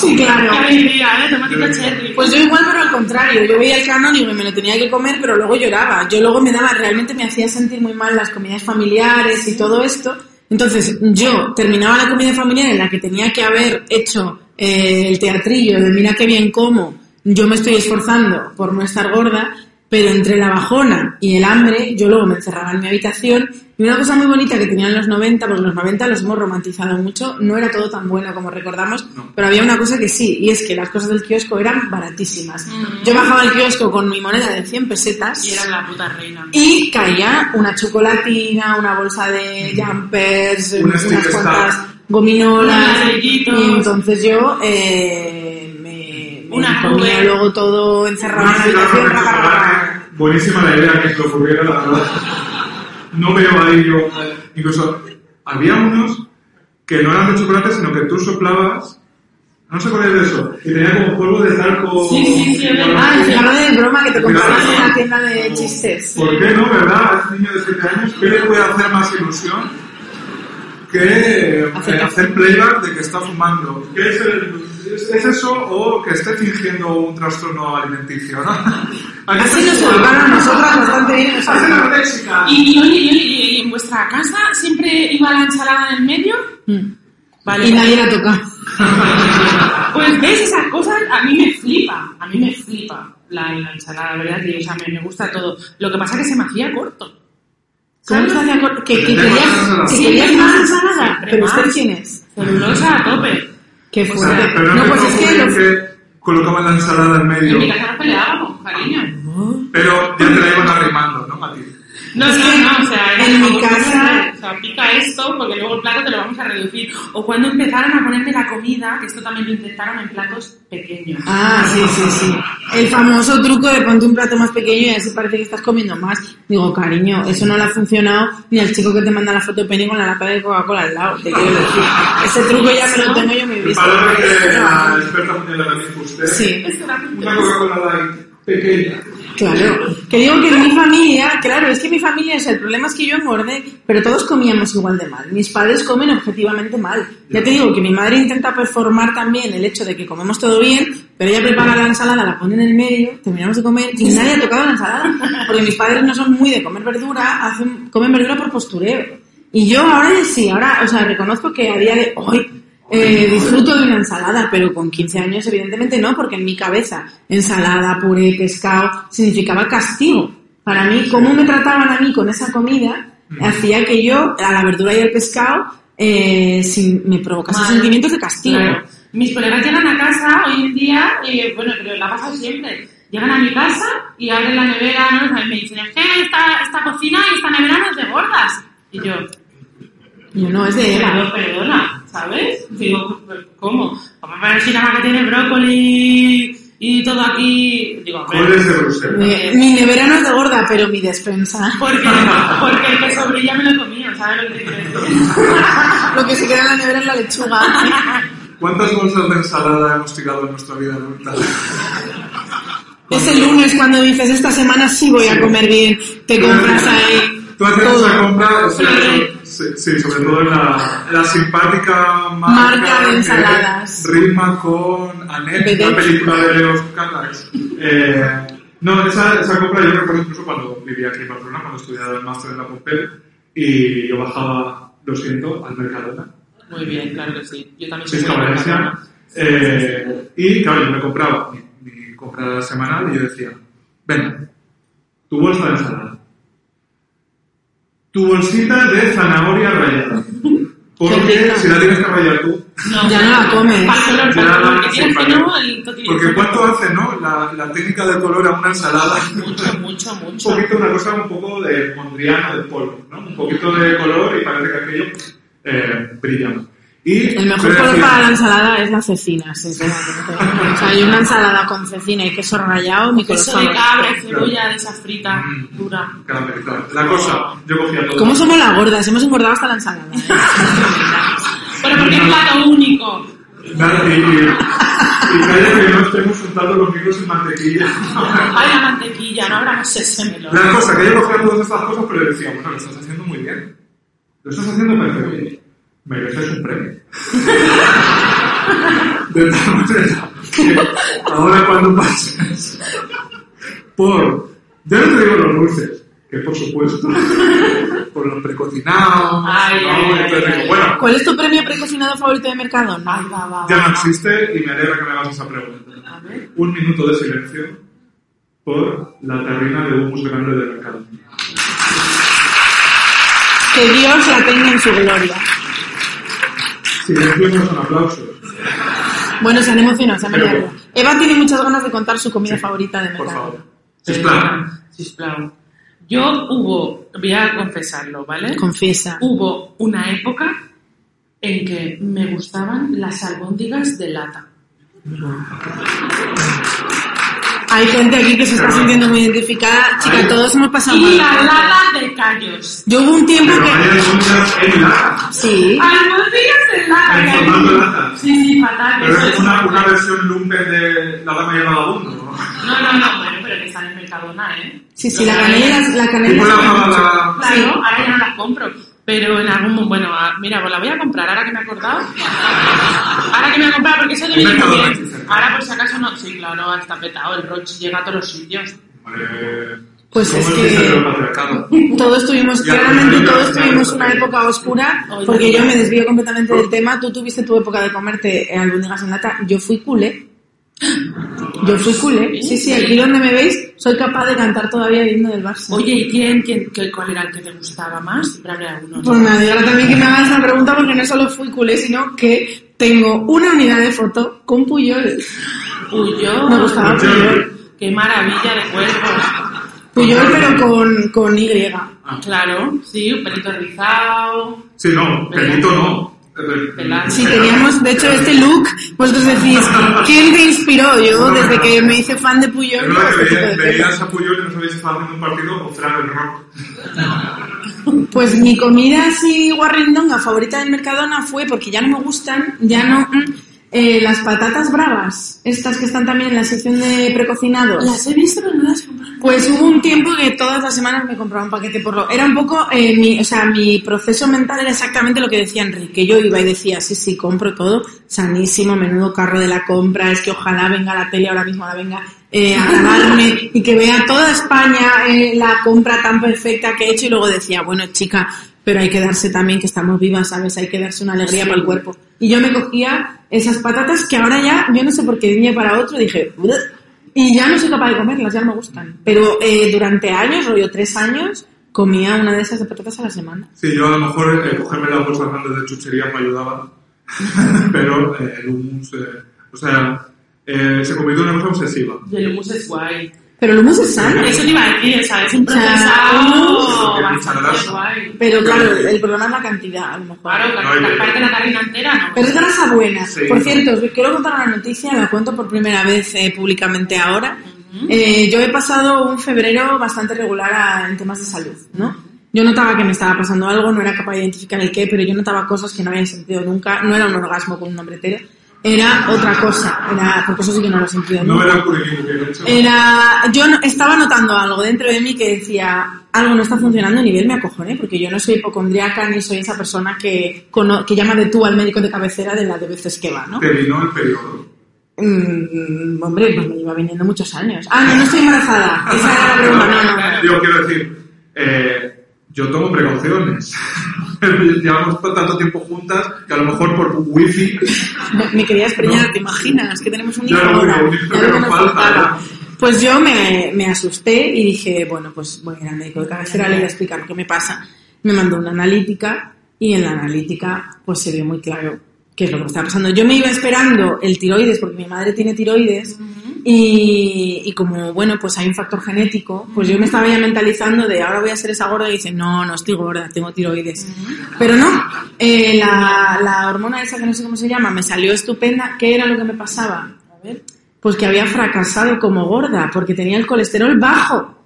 Sí, claro. ¿eh? Cherry. Pues yo igual, pero al contrario. Yo veía el canónigo y me lo tenía que comer, pero luego lloraba. Yo luego me daba, realmente me hacía sentir muy mal las comidas familiares y todo esto. Entonces, yo terminaba la comida familiar en la que tenía que haber hecho eh, el teatrillo de mira qué bien como, yo me estoy esforzando por no estar gorda, pero entre la bajona y el hambre, yo luego me encerraba en mi habitación. Y una cosa muy bonita que tenían los 90, porque los 90 los hemos romantizado mucho, no era todo tan bueno como recordamos, pero había una cosa que sí, y es que las cosas del kiosco eran baratísimas. Mm. Yo bajaba al kiosco con mi moneda de 100 pesetas Y era la puta reina. y caía una chocolatina, una bolsa de jumpers, Un unas cuantas gominolas. Y entonces yo eh, Una comía luego todo encerrado en la habitación. Buenísima la idea que se ocurriera, la verdad. No veo ahí yo. Incluso había unos que no eran de chocolate, sino que tú soplabas. ¿No se acordáis de eso? Y tenía como polvo de talco. Sí, sí, sí, es verdad. Ah, el cigarro de broma que te comprabas en la tienda de chistes. ¿Por qué no, verdad? Es niño de 7 años. ¿Qué le puede hacer más ilusión que eh, Hacer- hacer playback de que está fumando? ¿Qué es, el- es- es eso o que esté fingiendo un trastorno alimenticio? ¿no? Así nos educaron a nosotras bastante bien. Y, y oye, y, en vuestra casa siempre iba la ensalada en el medio. Mm. Vale. Y nadie la toca. Pues ves esas cosas, a mí me flipa, a mí me flipa la, la ensalada, la verdad, que o sea, me, me gusta todo. Lo que pasa es que se me hacía corto. ¿Cómo se hacía cor- que, que querías, que querías más más, ensalada? ¿Pero más. usted quién es? Celulosa a tope. Qué O sea, fuerte. pero No, no, pues es que que, lo- que colocaban la ensalada en En medio, mi casa nos peleábamos, cariño. pero ya te la iban arrimando, ¿no? No, Es no, que no, o sea, en mi casa- O sea, pica esto porque luego el plato te lo vamos a reducir. O cuando empezaron a ponerme la comida, que esto también lo intentaron en platos pequeños. Ah, sí, sí, sí. El famoso truco de ponte un plato más pequeño y así parece que estás comiendo más. Digo, cariño, eso no le ha funcionado ni al chico que te manda la foto de Penny con la lata de Coca-Cola al lado. Te quiero decir. Ese truco ya me lo tengo yo en mi vista. Que la experta la dijo usted. Sí. Una Coca-Cola Light pequeña. Claro, que digo que mi familia, claro, es que mi familia es el problema es que yo engordé, pero todos comíamos igual de mal. Mis padres comen objetivamente mal. Ya te digo que mi madre intenta performar también el hecho de que comemos todo bien, pero ella prepara la ensalada, la pone en el medio, terminamos de comer y nadie ha tocado la ensalada, porque mis padres no son muy de comer verdura, hacen, comen verdura por postureo. Y yo ahora sí, ahora, o sea, reconozco que a día de hoy eh, disfruto de una ensalada, pero con 15 años evidentemente no, porque en mi cabeza ensalada, puré, pescado significaba castigo. Para mí, cómo me trataban a mí con esa comida hacía que yo a la verdura y al pescado eh, sin- me provocase sentimientos de castigo. Claro. Mis colegas llegan a casa hoy en día, bueno, pero la ha pasado siempre. Llegan a mi casa y abren la nevera, ¿no? Y me dicen, es que esta, esta cocina y esta nevera no es de gordas. Y yo, yo no, es de Eva. pero perdona, ¿sabes? Digo, ¿cómo? ¿Cómo pero si nada que tiene brócoli y todo aquí? Digo, hombre, Coles de Bruselas. Mi, mi nevera no es de gorda, pero mi despensa. porque, porque el que sobrilla me lo comido, ¿sabes lo que? Lo que se queda en la nevera es la lechuga. ¿Cuántas bolsas de ensalada hemos tirado en nuestra vida adulta? Es el lunes cuando dices, esta semana sí voy a comer bien, te compras ahí Tú haces todo. esa compra, sí, Sí. Sí, sí, sobre todo en la, la simpática marca, Marca de ensaladas. Rima con Annette, la película de Leos Carax. Eh, no, esa, esa compra yo recuerdo incluso cuando vivía aquí en Barcelona, cuando estudiaba el máster en la Pompeu, y yo bajaba, lo siento, al Mercadona, Muy bien, claro que sí. Yo también soy Valencia, eh, y claro, yo me compraba mi, mi compra semanal y yo decía, venga, tu bolsa de ensalada, tu bolsita de zanahoria rallada, Qué porque si la tienes que rallar tú, No, Ya no la comes. Sí, que no, el porque cuánto hace, ¿no? La, la técnica del color a una ensalada. Mucho, mucho, un mucho. poquito una cosa un poco de mondriana del polvo, ¿no? Un poquito de color y parece que aquello eh, brilla más. Y El mejor color para la ensalada es la cecina, sinceramente. O sea, hay una ensalada con cecina y queso rallado, mi color Queso de cabra y cebolla de esa frita Mm. dura. La cosa, yo cogía todo. ¿Cómo somos las gordas? Hemos engordado hasta la ensalada. ¿eh? Bueno, porque es plato único. Nada, y, y, y calla que no estemos untando los micros en mantequilla. Ay, la mantequilla, no abramos ese melón. La cosa, que yo cogía todas estas cosas, pero decía, bueno, lo estás haciendo muy bien. Lo estás haciendo perfecto. Mereces un premio. De tal manera que ahora cuando pases por, ya no te digo los dulces, que por supuesto, por los precocinados, Ay, ¿no? ay, Entonces bueno, ¿Cuál es tu premio precocinado favorito de Mercadona? Ay, va, va, ya va. no existe y me alegra que me hagas esa pregunta. A ver. Un minuto de silencio por la terrina de humus grande del mercado. Que Dios la tenga en su gloria. Son aplausos. Bueno, se han emocionado, se han. Eva tiene muchas ganas de contar su comida favorita de Por Mercadona. favor. Sisplau. Sisplau. Yo hubo, voy a confesarlo, ¿vale? Confiesa. Hubo una época en que me gustaban las albóndigas de lata. Hay gente aquí que se está sintiendo muy identificada. Chica, todos hemos pasado Y mal. la lata de callos. Yo hubo un tiempo Pero que... hay muchas en lata. Sí. Albóndigas Sí, sí, fatal. Pero es una, una versión lumpen de La Dama y el Vagabundo. ¿no? No, no, no, bueno, pero que están en Mercadona, ¿eh? Sí, sí, la canela, la ¿Cómo canela. la? Claro, Sí. ahora ya no las compro. Pero en algún momento, bueno, a- mira, pues la voy a comprar ahora que me he acordado. Ahora que me he comprado, porque eso muy Mercadona, bien. Ahora por si acaso no, sí, claro, está petado, el Roche llega a todos los sitios. Eh, Pues ¿cómo es que patriarcado? todos tuvimos, claramente todos tuvimos una época oscura, porque yo me desvío completamente del tema. Tú tuviste tu época de comerte albóndigas en lata, yo fui culé. Yo fui culé. Sí, sí, aquí donde me veis, soy capaz de cantar todavía el himno del Barça. Oye, ¿y quién, quién, qué, cuál era el que te gustaba más? Siempre habrá alguno. Pues me alegra también que me hagas esa pregunta porque no solo fui culé, sino que tengo una unidad de foto con Puyol. Puyol. Me gustaba Puyol. Qué maravilla de cuerpo. Puyol, pero con, con Y. Claro, sí, un pelito rizado. Sí, no, pelito no. Pelado. Sí, teníamos, de hecho, este look, vosotros decís, ¿quién te inspiró? Yo, desde que me hice fan de Puyol, que veía- de cosas. veías a Puyol y no sabías si estaba haciendo un partido o fuera del rock. Pues mi comida así guarrindonga favorita del Mercadona fue, porque ya no me gustan, ya no... mm, eh, las patatas bravas, estas que están también en la sección de precocinados. Las he visto, pero no las he. Pues hubo un tiempo que todas las semanas me compraba un paquete por lo... Era un poco, eh, mi, o sea, mi proceso mental era exactamente lo que decía Enrique. Yo iba y decía, sí, sí, compro todo, sanísimo, menudo carro de la compra, es que ojalá venga la tele ahora mismo, la venga eh, a grabarme y que vea toda España eh, la compra tan perfecta que he hecho y luego decía, bueno, chica, pero hay que darse también que estamos vivas, ¿sabes? Hay que darse una alegría para el cuerpo. Y yo me cogía esas patatas que ahora ya, yo no sé por qué de un día para otro dije, y ya no soy capaz de comerlas, ya no me gustan. Pero eh, durante años, rollo tres años, comía una de esas patatas a la semana. Sí, yo a lo mejor eh, cogerme las bolsas grandes de chuchería me ayudaba, pero eh, el hummus, eh, o sea, eh, se convirtió en una cosa obsesiva. Y el hummus es guay. Pero el hummus es sano. Eso te iba a decir, ¿sabes? Un O procesado bastante grasa. guay. Pero claro, el problema es la cantidad, a lo mejor. Claro, No, que parte la carne entera, ¿no? Pero es grasa buena. Sí. Por cierto, os quiero contar una noticia, la cuento por primera vez eh, públicamente ahora. Eh, yo he pasado un febrero bastante regular a- en temas de salud, ¿no? Yo notaba que me estaba pasando algo, no era capaz de identificar el qué, pero yo notaba cosas que no había sentido nunca. No era un orgasmo con un hombre hetero, era otra cosa. Era, porque eso sí que no lo he sentido No nunca. era hecho. Era, yo no- estaba notando algo dentro de mí que decía, algo no está funcionando a nivel me acojoné, porque yo no soy hipocondriaca ni soy esa persona que, que llama de tú al médico de cabecera de las de veces que va, ¿no? Te vino el periodo. Mm, hombre, pues me lleva viniendo muchos años. Ah, no, no estoy embarazada. Esa era la pregunta, no, no, no. Yo quiero decir, eh, yo tomo precauciones. Llevamos tanto tiempo juntas que a lo mejor por wifi Me, querías preñar, ¿te imaginas? Que tenemos un hijo lo ahora. un hijo que nos falta. Pues yo me, me asusté y dije, bueno, pues voy a ir al médico de cabecera, le voy a explicar lo que me pasa. Me mandó una analítica y en la analítica pues se vio muy claro qué es lo que me estaba pasando. Yo me iba esperando el tiroides porque mi madre tiene tiroides y, y como, bueno, pues hay un factor genético, pues yo me estaba ya mentalizando de ahora voy a ser esa gorda y dice, no, no estoy gorda, tengo tiroides. Pero no, eh, la, la hormona esa que no sé cómo se llama me salió estupenda. ¿Qué era lo que me pasaba? Pues que había fracasado como gorda porque tenía el colesterol bajo.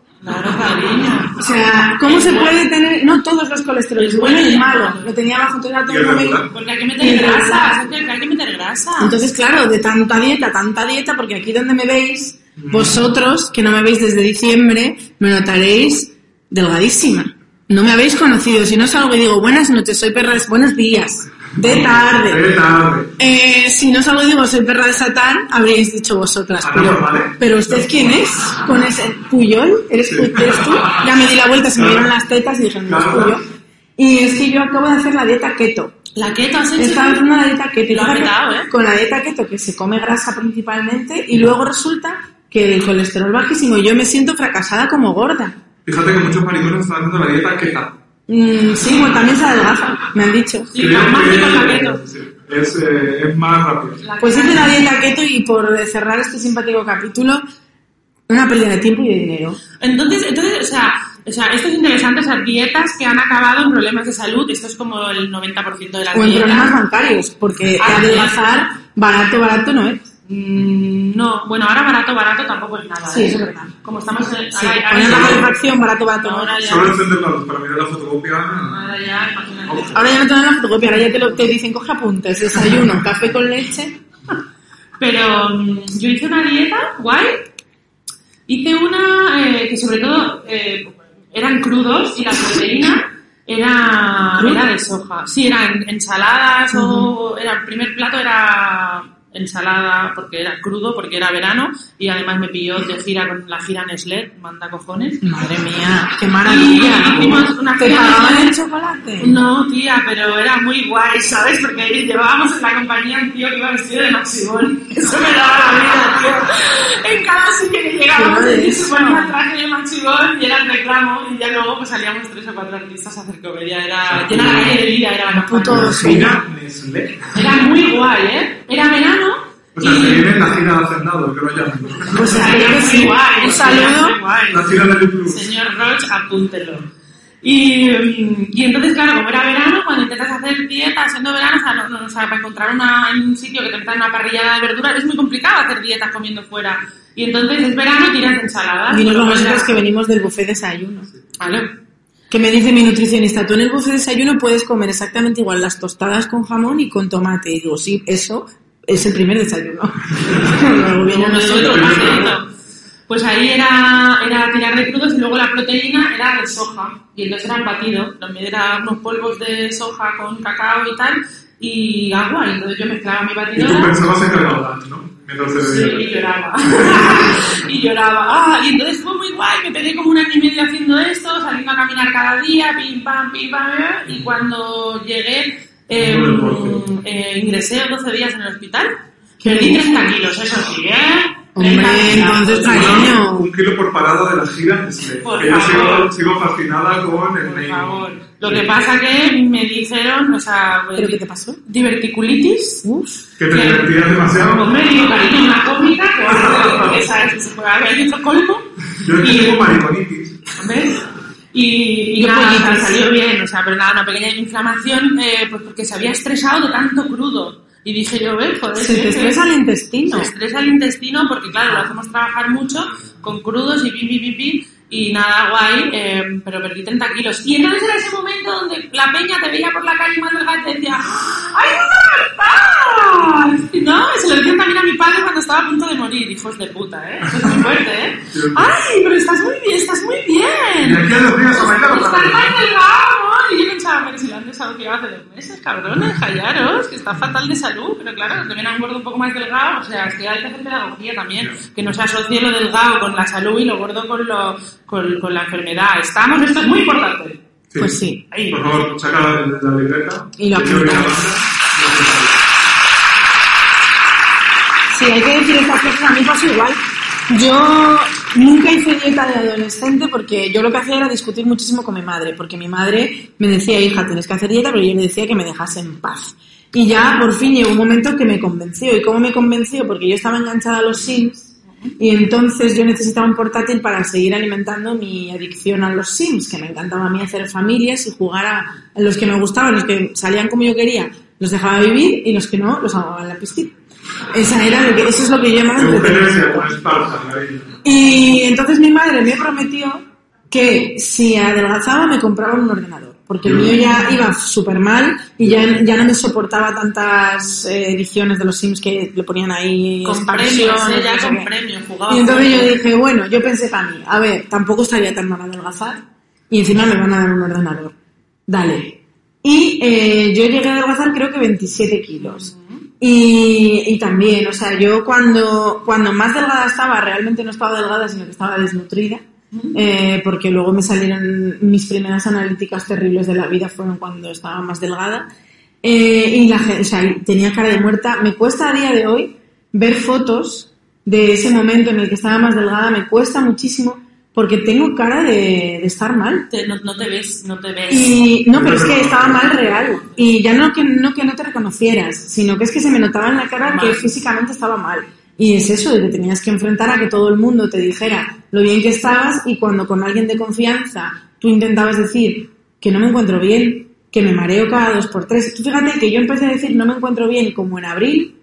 O sea, ¿cómo se puede tener? No todos los colesteroles, bueno y malo. Lo tenía bajo, entonces regular. medio- Porque hay que meter grasa, hay que meter grasa. entonces, claro, de tanta dieta, tanta dieta, porque aquí donde me veis, vosotros, que no me veis desde diciembre, me notaréis delgadísima. No me habéis conocido. Si no salgo y digo, buenas noches, soy perra de... Buenos días. De tarde. de tarde. Eh, si no salgo y digo, soy perra de Satán, habríais dicho vosotras. Ah, Pero, no, vale. pero ¿usted quién es? ¿Con ese Puyol? ¿Eres, Pu- eres tú? Ya me di la vuelta, se me vieron las tetas y dije, no es. Puyol. Y es que yo acabo de hacer la dieta keto. La keto has hecho. Estaba haciendo la dieta keto. y Lo has fíjate, petado, ¿eh? Con la dieta keto que se come grasa principalmente y luego resulta que el colesterol bajísimo y yo me siento fracasada como gorda. Fíjate que muchos maricones están haciendo la dieta keto. Mm, sí, bueno, también se adelgaza, me han dicho. Sí, la más rica es es, eh, es más rápido. Pues keto. hice la dieta keto y por cerrar este simpático capítulo, una pérdida de tiempo y de dinero. Entonces, entonces, o sea, o sea, esto es interesante, o sea, dietas que han acabado en problemas de salud, esto es como el 90% de las O en dietas. problemas bancarios, porque Ah, adelgazar barato, barato no es. Mm, no, bueno, ahora barato, barato tampoco es nada. Sí, ¿eh? eso es verdad. Como estamos en... Sí, ahora, poner la ahora, calefacción barato, barato no ahora ya, Solo encender la luz para mirar la fotocopia. ahora ya, imagínate. Ahora ya no te dan la fotocopia, ahora ya te, lo, te dicen coge apuntes, desayuno, café con leche. Pero mm, yo hice una dieta guay. Hice una eh, que sobre todo eh, eran crudos y la proteína era, era de soja. Sí, eran ensaladas o era el primer plato era ensalada, porque era crudo, porque era verano, y además me pilló de gira con la gira Nestlé, manda cojones. Madre mía, qué Y maravilla. hicimos una ¿Te pagaban el chocolate? No, tía, pero era muy guay, ¿sabes? Porque llevábamos en la compañía un tío que iba vestido de Maximón. Eso me daba la vida, tío. En cada sitio que llegábamos, tío se ponía traje de Maximón y era el reclamo. Y ya luego pues salíamos tres o cuatro artistas a hacer comedia. Era llena la calle de vida, era la Puto. Era muy guay, ¿eh? Era verano. O sea, que y... viene la gira de Hacendado, que lo llaman. Pues muy sí. guay, Un saludo. La gira de Plus. Señor Roch, apúntelo. Y, y entonces, claro, como era verano, cuando intentas hacer dieta siendo verano, o sea, no- no- o sea, para encontrar una, en un sitio que te metan una parrillada de verduras, es muy complicado hacer dietas comiendo fuera. Y entonces es verano y tiras ensaladas. Pero nosotros que venimos del buffet desayuno. Vale. Que me dice mi nutricionista, tú en el buffet desayuno puedes comer exactamente igual las tostadas con jamón y con tomate. Y digo, sí, eso es el primer desayuno. Nosotros, nosotros. paseíto. Pues ahí era, era tirar de crudos y luego la proteína era de soja. Y entonces era un batido. También eran unos polvos de soja con cacao y tal. Y agua. Y entonces yo mezclaba mi Y batidora. tú pensabas en Carnaval, ¿no? Mientras Sí, y lloraba. y lloraba. Ah, y entonces fue muy guay, me pegué como un año y medio haciendo esto, saliendo a caminar cada día, pim pam, pim pam, eh, y cuando llegué, eh, eh, ingresé 12 días en el hospital. Perdí 30 kilos, eso sí, ¿eh? Hombre, 30 kilos. entonces, cariño. un kilo por parada de la gira. Por Que yo sigo, sigo fascinada con el Por favor. Lo que pasa que me dijeron, o sea, ¿Pero qué te pasó? diverticulitis. Uf. Que te divertías demasiado. Hombre, digo, cariño, una cómica que va a ser, ¿sabes? Se puede haber hecho colmo. Yo Y- tengo mariconitis. ¿Ves? Y, y Yo nada, o sea, pollitis. salió bien, o sea, pero nada, una pequeña inflamación, eh, pues porque se había estresado de tanto crudo. Y dije yo, ves, joder, Se te estresa el intestino. Se estresa el intestino porque, claro, lo hacemos trabajar mucho con crudos y pi, pi, pi, y nada guay, eh, pero perdí 30 kilos. Y entonces era ese momento donde la peña te veía por la calle más delgada y te decía, ¡ay, no me verdad! No, se lo decían también a mi padre cuando estaba a punto de morir, hijos de puta, ¿eh? Eso es muy fuerte, ¿eh? ¡Ay, pero estás muy bien, estás muy bien! Y aquí a los días a bailar otra Estás vez. más delgado, amor. Y yo pensaba, desahuciado hace dos meses, cabrones, callaros, que está fatal de salud. Pero claro, ven a un gordo un poco más delgado, o sea, es que hay que hacer pedagogía también. Que no se asocie lo delgado con la salud y lo gordo con, lo, con, con la enfermedad. Estamos, esto es muy importante. Pues sí. Ahí. Por favor, saca la, la libreta. Y lo Sí, hay que decir estas cosas, a mí pasó igual. Yo nunca hice dieta de adolescente porque yo lo que hacía era discutir muchísimo con mi madre, porque mi madre me decía, hija, tienes que hacer dieta, pero yo le decía que me dejase en paz. Y ya por fin llegó un momento que me convenció. ¿Y cómo me convenció? Porque yo estaba enganchada a los Sims y entonces yo necesitaba un portátil para seguir alimentando mi adicción a los Sims, que me encantaba a mí hacer familias y jugar a, los que me gustaban, los que salían como yo quería, los dejaba vivir y los que no, los ahogaba en la piscina. Esa era lo que, eso es lo que yo llamaba Y entonces mi madre me prometió que si adelgazaba me compraba un ordenador, porque el mío ya iba súper mal y ya, ya no me soportaba tantas eh, ediciones de los Sims que le ponían ahí Con premios, sé con qué. premios, jugaba Y entonces yo dije, bueno, yo pensé para mí, a ver, tampoco estaría tan mal adelgazar y encima me van a dar un ordenador. Dale. Y eh, yo llegué a adelgazar creo que 27 kilos. Y, y también, o sea, yo cuando, cuando más delgada estaba, realmente no estaba delgada, sino que estaba desnutrida, eh, porque luego me salieron mis primeras analíticas terribles de la vida, fueron cuando estaba más delgada. Eh, y la gente, o sea, tenía cara de muerta. Me cuesta a día de hoy ver fotos de ese momento en el que estaba más delgada, me cuesta muchísimo porque tengo cara de, de estar mal. Te- no, no te ves, no te ves. Y no, pero es que estaba mal real. Y ya no que, no que no te reconocieras, sino que es que se me notaba en la cara que físicamente estaba mal. Y es eso, de que tenías que enfrentar a que todo el mundo te dijera lo bien que estabas y cuando con alguien de confianza tú intentabas decir que no me encuentro bien, que me mareo cada dos por tres. Tú fíjate que yo empecé a decir no me encuentro bien como en abril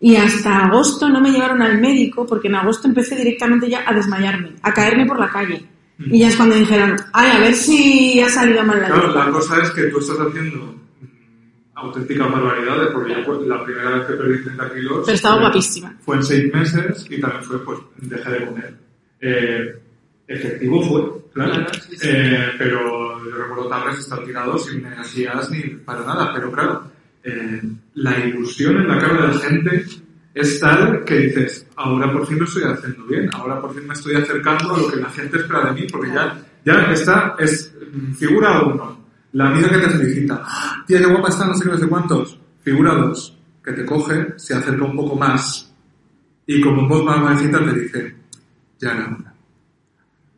y hasta agosto no me llevaron al médico porque en agosto empecé directamente ya a desmayarme, a caerme por la calle. Y ya es cuando dijeron, ay, a ver si ha salido mal la Claro, la cosa es que tú estás haciendo mm, auténticas barbaridades, porque yo la primera vez que perdí 30 kilos... Pero estaba fue- guapísima. Fue en seis meses y también fue, pues, dejé de comer. Eh, efectivo fue, claro. Claro, sí, sí. Eh, pero yo recuerdo tardes estar tirado sin energías ni para nada, pero claro, eh, la ilusión en la cara de la gente es tal que dices, ahora por fin lo estoy haciendo bien, ahora por fin me estoy acercando a lo que la gente espera de mí, porque ya, ya está, es mm, figura uno, la amiga que te felicita, ¡Ah, tía, qué guapa está, no sé qué, no sé cuántos, figura dos, que te coge, se acerca un poco más y como voz más bajita te dice, ya era hora.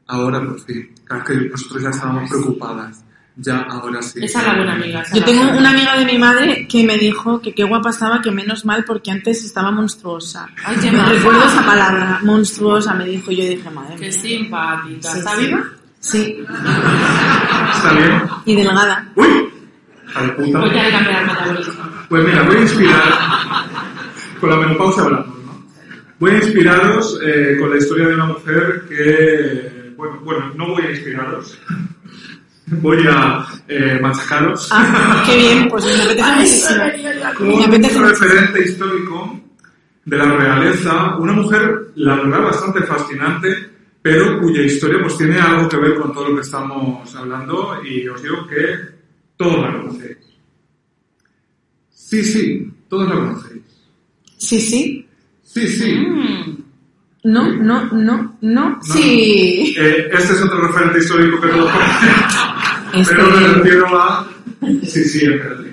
Ahora por fin, claro que nosotros ya estábamos preocupadas, ya ahora sí. Esa es la buena amiga. esa Yo tengo buena. una amiga de mi madre que me dijo que qué guapa estaba, que menos mal porque antes estaba monstruosa. Ay, qué Me recuerdo esa palabra, monstruosa, me dijo. Yo dije, madre Qué mía. simpática. Sí, ¿Está sí. viva? Sí, ¿Está bien? y delgada. ¡Uy! Voy a cambiar el metabolismo. Pues mira, voy a inspirar, con la menopausia hablamos, ¿no? Voy a inspiraros eh, con la historia de una mujer que, bueno, bueno no voy a inspiraros, voy a eh, machacaros Ah, qué bien, pues me apetece muchísimo. Me un apetece muchísimo. referente histórico de la realeza, una mujer, la verdad, bastante fascinante, pero cuya historia pues tiene algo que ver con todo lo que estamos hablando y os digo que todos la conocéis. Sí, sí, todos la conocéis. Sí, sí. Sí, sí. Mm. No, no, no, no. Sí. Eh, este es otro referente histórico que todos conocéis. Este- Pero me refiero a Sí, sí, emperatriz.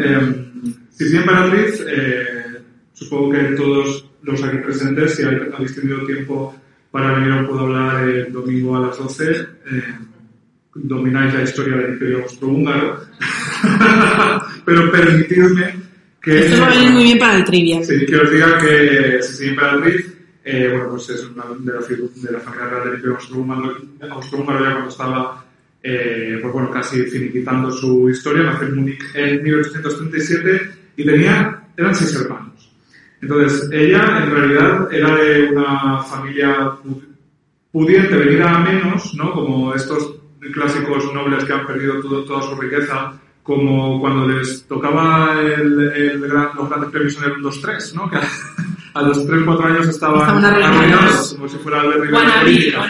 eh, sí, sí, emperatriz, eh, supongo que todos los aquí presentes, si habéis tenido tiempo para venir, os puedo hablar el domingo a las 12. eh, domináis la historia del Imperio Austrohúngaro. Pero permitidme que... Esto va a venir muy bien para el trivial. Sí, que os diga que Sisi Emperatriz, eh, bueno, pues es una de la, figu- de la familia real del Imperio Austrohúngaro, Austrohúngaro ya cuando estaba, eh, pues bueno, casi finiquitando su historia, nació en Múnich en 1837 y tenía, eran seis hermanos. Entonces, ella en realidad era de una familia pu- pudiente, venida a menos, ¿no? Como estos clásicos nobles que han perdido todo- toda su riqueza, como cuando les tocaba el, el gran- los grandes premios en el 1-2-3, ¿no? Que a, a los 3-4 años estaban arruinados. como si fuera el de política.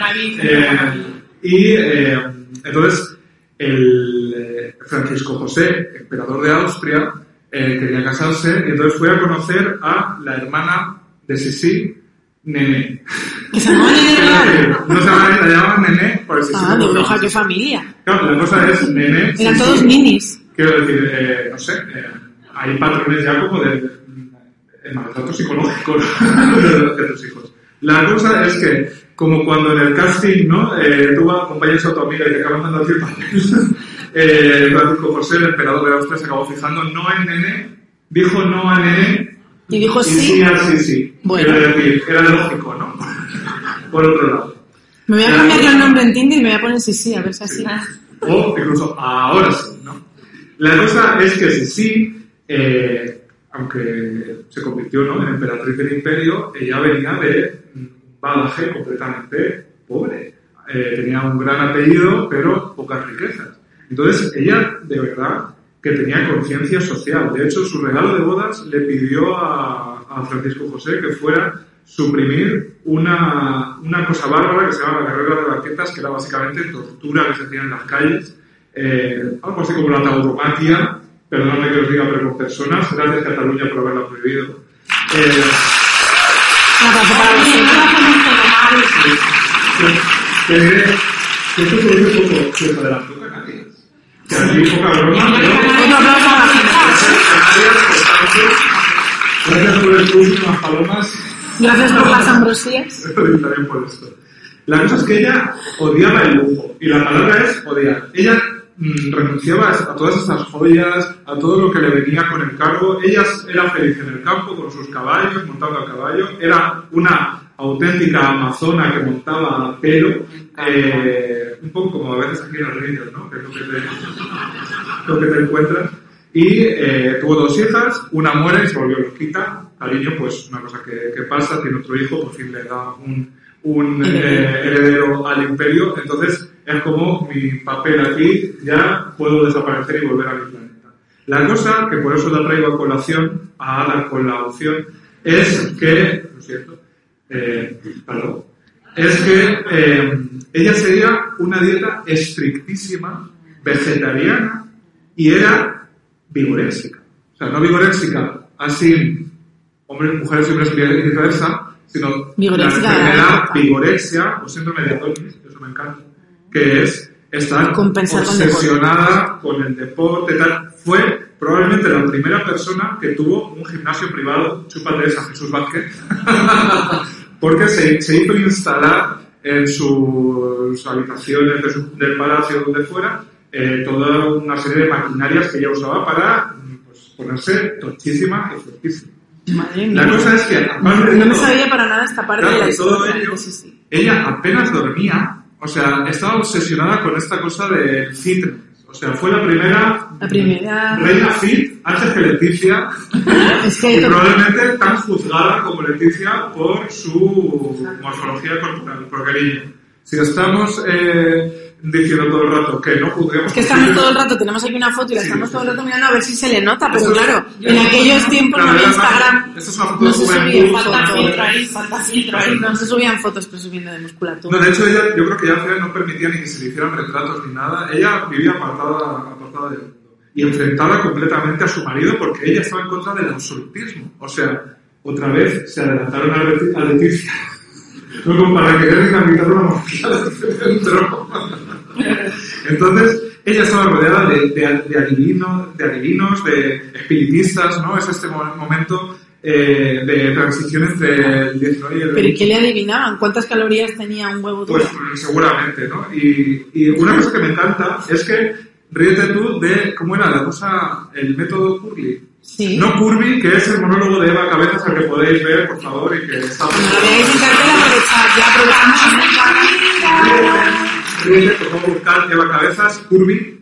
Eh, y eh, entonces el eh, Francisco José, emperador de Austria, eh, quería casarse y entonces fue a conocer a la hermana de Sisi, Nené. Que se llama Nene Real. No se llama, la llamaban Nené por el Sisi. Ah, lo hija, qué familia. Claro, la cosa es Nené. Eran Sisi. todos ninis. Quiero decir, eh, no sé, eh, hay patrones ya como de, de maltrato psicológico de tus hijos. La cosa es que, como cuando en el casting, ¿no? Eh, tú acompañas a tu amiga y te acaban dando a ti el papel, eh, Francisco José, el emperador de Austria, se acabó fijando no en Nené, dijo no a Nené Y dijo y sí. sí a sí, sí. Bueno. Era lógico, ¿no? Por otro lado. Me voy a cambiar el nombre en Tinder y me voy a poner sí, sí, a ver si así. O incluso ahora sí, ¿no? La cosa es que sí, sí, eh, aunque se convirtió ¿no? en emperatriz del imperio, ella venía de un completamente pobre. Eh, tenía un gran apellido, pero pocas riquezas. Entonces, ella de verdad que tenía conciencia social. De hecho, su regalo de bodas le pidió a, a Francisco José que fuera suprimir una, una cosa bárbara que se llama la carrera de barquetas, que era básicamente tortura que se hacía en las calles, eh, algo así como la tauromaquia, perdóname que os diga, pero con personas, gracias Cataluña por haberla prohibido. Eh, Un esto se dice poco, se os adelantó Canarias. Que aquí poca broma, pero... Otro aplauso a la Gracias por el curso, unas palomas. Gracias por las ambrosías. también por esto. La cosa es que ella odiaba el lujo, y la palabra es odiar. Ella mm, renunciaba a todas estas joyas, a todo lo que le venía con el cargo. Ella era feliz en el campo con sus caballos, montando a caballo. Era una auténtica amazona que montaba a pelo, eh, un poco como a veces aquí en los ríos, ¿no? Que es lo que te, lo que te encuentras. Y eh, tuvo dos hijas, una muere y se volvió loquita. Cariño, pues una cosa que, que pasa, tiene otro hijo, por fin le da un, un eh, heredero al imperio. Entonces es como mi papel aquí, ya puedo desaparecer y volver a mi planeta. La cosa, que por eso la traigo a colación, a Ada con la opción, es que, lo siento, eh, perdón, es que eh, ella seguía una dieta estrictísima, vegetariana, y era vigorésica. O sea, no vigorésica así hombres, mujeres y hombres y viceversa, sino Vigorexia. la enfermedad vigorexia o síndrome de Adonis, eso me encanta, que es estar con obsesionada con, el deporte, tal. Fue probablemente la primera persona que tuvo un gimnasio privado, chúpate esa Jesús Vázquez, porque se, se hizo instalar en sus habitaciones de su- del palacio donde fuera eh, toda una serie de maquinarias que ella usaba para pues, ponerse tochísima y fuertísima. Madre La cosa es que, aparte de No me sabía para nada esta parte Claro, de la historia. ello, Sí, sí. ella apenas dormía, o sea, estaba obsesionada con esta cosa del fitness. O sea, fue la primera, La primera- reina fit antes que Leticia Es y que probablemente tan juzgada como Leticia por su morfología corporal. Porque, niño, si estamos eh, diciendo todo el rato que no juzguemos... Es que estamos todo el rato, tenemos aquí una foto y la estamos todo el rato mirando a ver si se le nota, pero claro, en aquellos tiempos no había Instagram, más- esto es una foto no de se subían Falta fotos, filtro ahí, falta filtro ahí. no se subían fotos presumiendo de musculatura. No, de hecho, ella, yo creo que ya al final no permitía ni que se le hicieran retratos ni nada. Ella vivía apartada, apartada del mundo y enfrentada completamente a su marido porque ella estaba en contra del absolutismo. O sea, otra vez se adelantaron a, Leti- a Leticia. No para querer dinamitar una monarquía dentro. Entonces, ella estaba rodeada de, de, de adivinos, de adivinos, de espiritistas, ¿no? Es este mo- momento eh, de transición entre el 19 y el 20. ¿Pero qué le adivinaban? ¿Cuántas calorías tenía un huevo duro? Pues seguramente, ¿no? Y, y una cosa que me encanta es que ríete tú de cómo era la cosa, el método Curly. Sí. No Curvy, que es el monólogo de Eva Cabezas al que podéis ver, por favor, y que está... Cuando lo veáis en por favor, buscar Eva Cabezas, Curvy.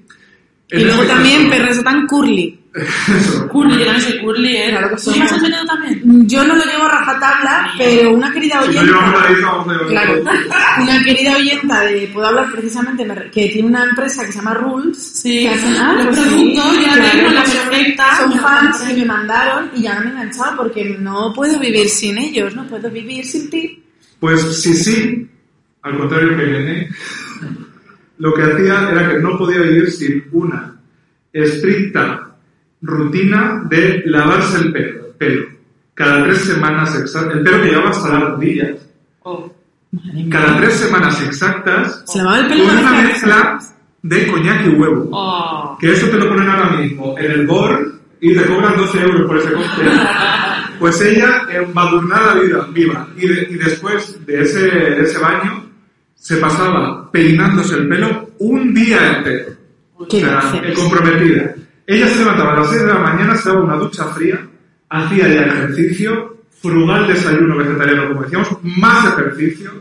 Y luego también perros tan curly. Eso. Curly, también soy curly, ¿eh? Claro que ¿Tú somos. llevas el veneno también? Yo no lo llevo a rajatabla, pero una querida Si no llevamos la oyenta... lista, vamos a Claro, una querida oyenta de Puedo hablar precisamente, me re- que tiene una empresa que se llama Rules. Sí, que hacen, ah, los productos, sí, ya claro, tengo la perfecta. Son fans y me mandaron y ya no me he enganchado porque no puedo vivir sin ellos, no puedo vivir sin ti. Pues sí, sí, al contrario que Irene, lo que hacía era que no podía vivir sin una estricta rutina de lavarse el pelo. pelo. Cada tres semanas exactas, el pelo que llevaba hasta las rodillas, Oh. cada tres semanas exactas, Se lavaba el pelo con una mezcla de coñac y huevo. Oh. Que eso te lo ponen ahora mismo en el BOR y te cobran 12 euros por ese cóctel. Pues ella, embadurnada vida, viva, y, de- y después de ese, de ese baño, se pasaba peinándose el pelo un día entero. ¿Qué o sea, comprometida. Ella se levantaba a las 6 de la mañana, se daba una ducha fría, hacía ya ejercicio, frugal desayuno vegetariano, como decíamos, más ejercicio,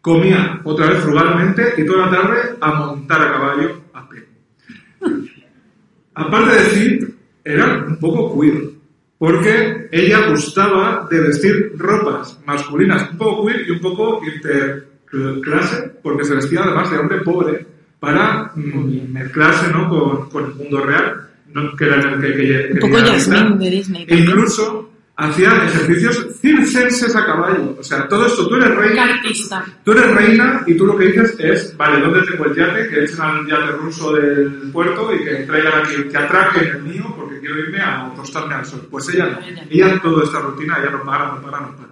comía otra vez frugalmente y toda la tarde a montar a caballo a pie. Aparte de decir, era un poco queer, porque ella gustaba de vestir ropas masculinas un poco queer y un poco interclase, porque se vestía además de hombre pobre para mm, mezclarse ¿no? con, con el mundo real, ¿no? que era en el que, que- Un poco Jasmine de Disney E incluso hacía ejercicios circenses a caballo. O sea, todo esto, tú eres reina, artista. Tú eres reina y tú lo que dices es, vale, ¿dónde tengo el yate? Que echen al yate ruso del puerto y que traigan aquí, que atraquen el mío porque quiero irme a tostarme al sol. Pues ella no. Ella no. Ella toda esta rutina, ella no para, no para, no para.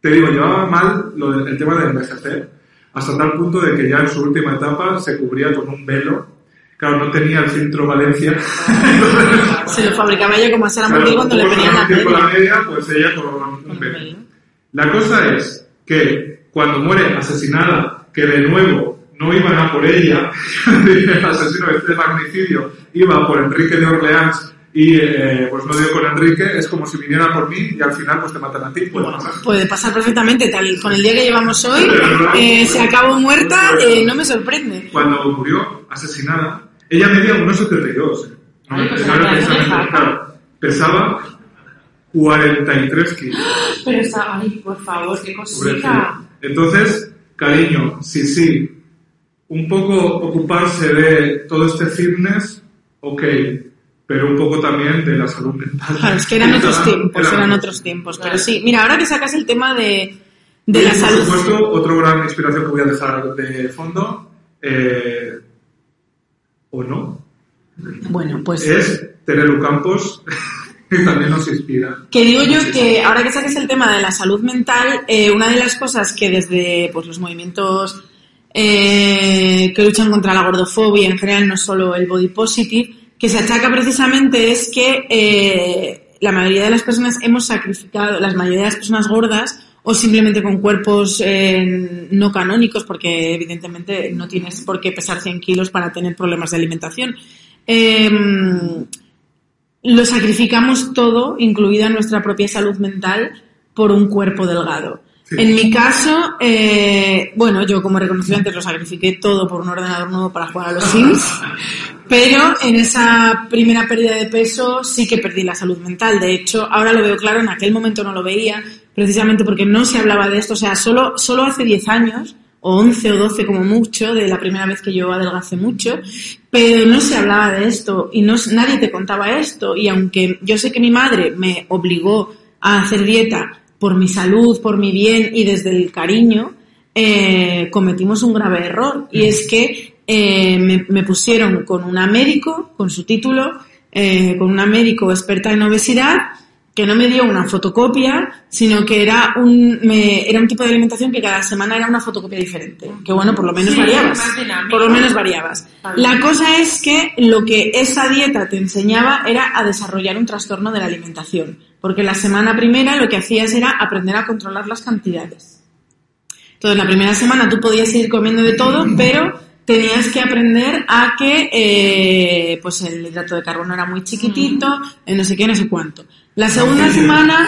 Te digo, llevaba mal lo del, el tema de envejecer hasta tal punto de que ya en su última etapa se cubría con un velo. Claro, no tenía el filtro Valencia. Se lo fabricaba ella como a Sara Claro, cuando le ponían la con la media. media, pues ella con un velo. La cosa es que cuando muere asesinada, que de nuevo no iban a por ella, el asesino este de magnicidio iba por Enrique de Orleans y eh, pues no dio con Enrique, es como si viniera por mí y al final pues te matan a ti. Pues, Puede pasar perfectamente, tal con el día que llevamos hoy, eh, se acabó muerta, eh, no me sorprende. Cuando murió asesinada, ella medía 1,72. ¿eh? No, Ay, pues deja. claro, pesaba 43 kilos. Pero está, ay, por favor, qué cosita. Entonces, cariño, sí, sí, un poco ocuparse de todo este fitness, ok, pero un poco también de la salud mental. Claro, es que eran otros tiempos, Eran eran otros. tiempos. Pero Claro. sí, mira, ahora que sacas el tema de, de la Y, salud. Por supuesto, otro gran inspiración que voy a dejar de fondo, eh, o no, Bueno, pues es Terelu Campos y también nos inspira. Que digo yo que ahora que saques el tema de la salud mental, eh, una de las cosas que desde pues, los movimientos eh, que luchan contra la gordofobia, en general no solo el body positive, que se achaca precisamente es que eh, la mayoría de las personas hemos sacrificado, las mayoría de las personas gordas o simplemente con cuerpos eh, no canónicos, porque evidentemente no tienes por qué pesar 100 kilos para tener problemas de alimentación. Em, lo sacrificamos todo, incluida nuestra propia salud mental, por un cuerpo delgado. Sí. En mi caso, eh, bueno, yo como reconocí antes lo sacrifiqué todo por un ordenador nuevo para jugar a los Sims, pero en esa primera pérdida de peso sí que perdí la salud mental. De hecho, ahora lo veo claro, en aquel momento no lo veía, precisamente porque no se hablaba de esto. O sea, solo, solo hace 10 años, o 11 o 12 como mucho, de la primera vez que yo adelgacé mucho, pero no se hablaba de esto y no, nadie te contaba esto. Y aunque yo sé que mi madre me obligó a hacer dieta por mi salud, por mi bien y desde el cariño, eh, cometimos un grave error. Y es que eh, me, me, pusieron con una médico, con su título, eh, con una médico experta en obesidad, que no me dio una fotocopia, sino que era un, me, era un tipo de alimentación que cada semana era una fotocopia diferente. Que bueno, por lo menos Sí, variabas. Por lo menos variabas. La cosa es que lo que esa dieta te enseñaba era a desarrollar un trastorno de la alimentación. Porque la semana primera lo que hacías era aprender a controlar las cantidades. Entonces, la primera semana tú podías ir comiendo de todo, pero tenías que aprender a que eh, pues el hidrato de carbono era muy chiquitito, eh, no sé qué, no sé cuánto. La segunda semana,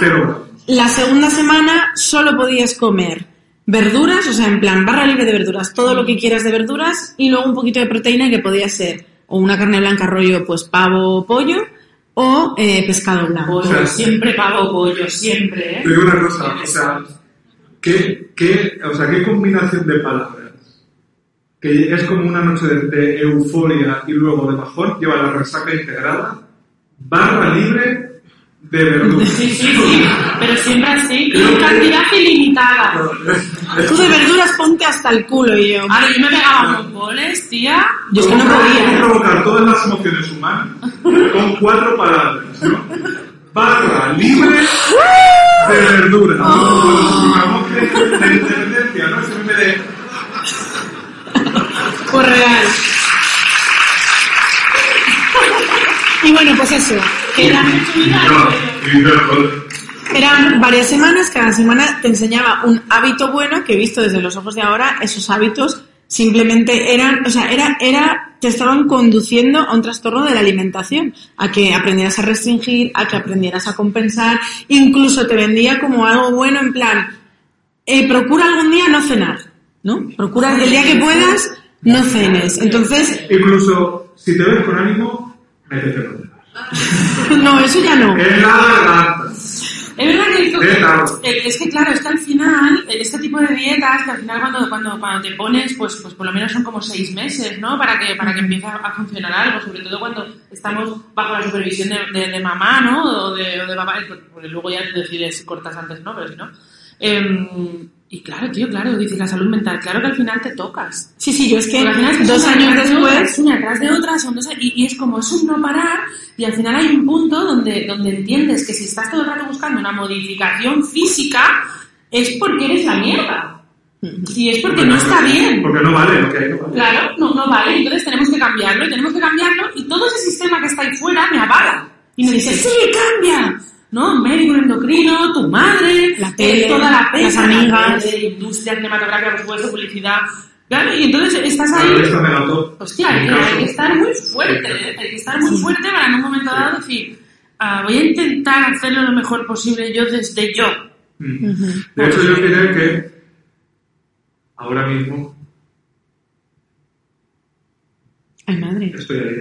la segunda semana solo podías comer verduras, o sea, en plan barra libre de verduras, todo lo que quieras de verduras y luego un poquito de proteína que podía ser o una carne blanca rollo pues pavo o pollo o eh, pescado blanco. Pollo, siempre pago pollo, siempre, ¿eh? Te digo una cosa, o sea, ¿qué, qué, o sea, ¿qué combinación de palabras? Que es como una noche de, de euforia y luego de bajón, lleva la resaca integrada, barra libre de verduras. Sí, sí, sí, pero siempre así, cantidad ilimitada. Tú de verduras ponte hasta el culo y yo. Ahora, yo me pegaba unos boles, tía. Yo es que no podía. provocar todas las emociones humanas con cuatro palabras, ¿no? Barra libre de verduras. Supongamos que de independencia, ¿no? En vez de Pues real. Y bueno, pues eso. Eran, varias semanas, cada semana te enseñaba un hábito bueno que visto desde los ojos de ahora, esos hábitos simplemente eran, o sea, era, era, te estaban conduciendo a un trastorno de la alimentación, a que aprendieras a restringir, a que aprendieras a compensar, incluso te vendía como algo bueno en plan, eh, procura algún día no cenar, ¿no? Procura el día que puedas, no cenes. Entonces, Incluso si te ves con ánimo, métetelo. no, eso ya no. En la garganta. Es verdad que Eh, claro. eh, es que claro, es que al final, este tipo de dietas, que al final cuando, cuando, cuando te pones, pues, pues por lo menos son como seis meses, ¿no? Para que, para que empiece a, funcionar algo, sobre todo cuando estamos bajo la supervisión de, de, de mamá, ¿no? O de, o de papá, porque luego ya decides si cortas antes, ¿no? Pero si no. Em, y claro, tío, claro, dices la salud mental, claro que al final te tocas. Sí, sí, yo es que Porque al final es que dos años después, una atrás de otra, son dos a- y, y es como es un no parar y al final hay un punto donde, donde entiendes que si estás todo el rato buscando una modificación física es porque eres la mierda. Y es porque no está bien. Porque no vale, lo que hay no vale. Claro, no, no vale. Entonces tenemos que cambiarlo y tenemos que cambiarlo y todo ese sistema que está ahí fuera me avala. Y me dice, sí, cambia. ¿No? Médico endocrino, tu madre, La eh, tele, toda la las prensa, amigas. la tele, industria cinematográfica, por supuesto, publicidad. Claro, y entonces estás ahí. Hostia, en hay, que estar muy fuerte, ¿eh? hay que estar muy fuerte para en un momento dado decir, ah, voy a intentar hacerlo lo mejor posible yo desde yo. Mm. De hecho, yo diré que ahora mismo ay madre. estoy ahí.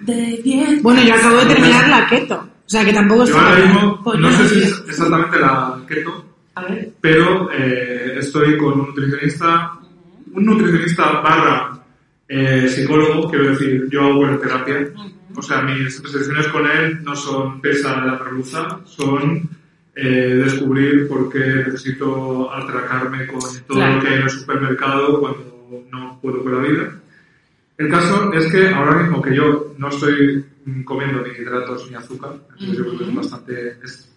De. Bueno, yo acabo de terminar la keto, o sea que tampoco Yo ahora mismo, no sé si es exactamente la keto, A ver. pero eh, estoy con un nutricionista, un nutricionista barra eh, psicólogo, quiero decir, yo hago terapia. O sea, mis sesiones con él no son pesa de la merluza, son eh, descubrir por qué necesito atracarme con todo Claro. lo que hay en el supermercado cuando no puedo con la vida. El caso es que ahora mismo que yo no estoy comiendo ni hidratos ni azúcar, entonces yo creo que es bastante... Es,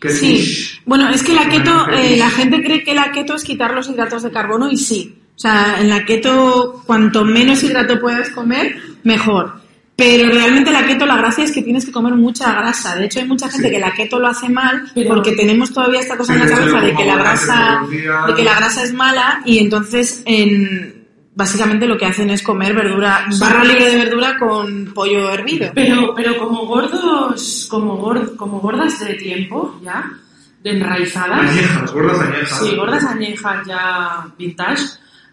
que Sí, bueno, es que la keto, eh, la gente cree que la keto es quitar los hidratos de carbono y sí. O sea, en la keto, cuanto menos hidrato puedas comer, mejor. Pero realmente la keto, la gracia es que tienes que comer mucha grasa. De hecho, hay mucha gente Sí. que la keto lo hace mal Pero- porque tenemos todavía esta cosa Sí, en la cabeza de que la grasa, de que la grasa es mala y entonces en, básicamente lo que hacen es comer verdura, barra libre de verdura con pollo hervido. Pero, pero como gordos, como, gor- como gordas de tiempo, ya, de enraizadas. Añejas, gordas añejas. Sí, gordas añejas ya vintage.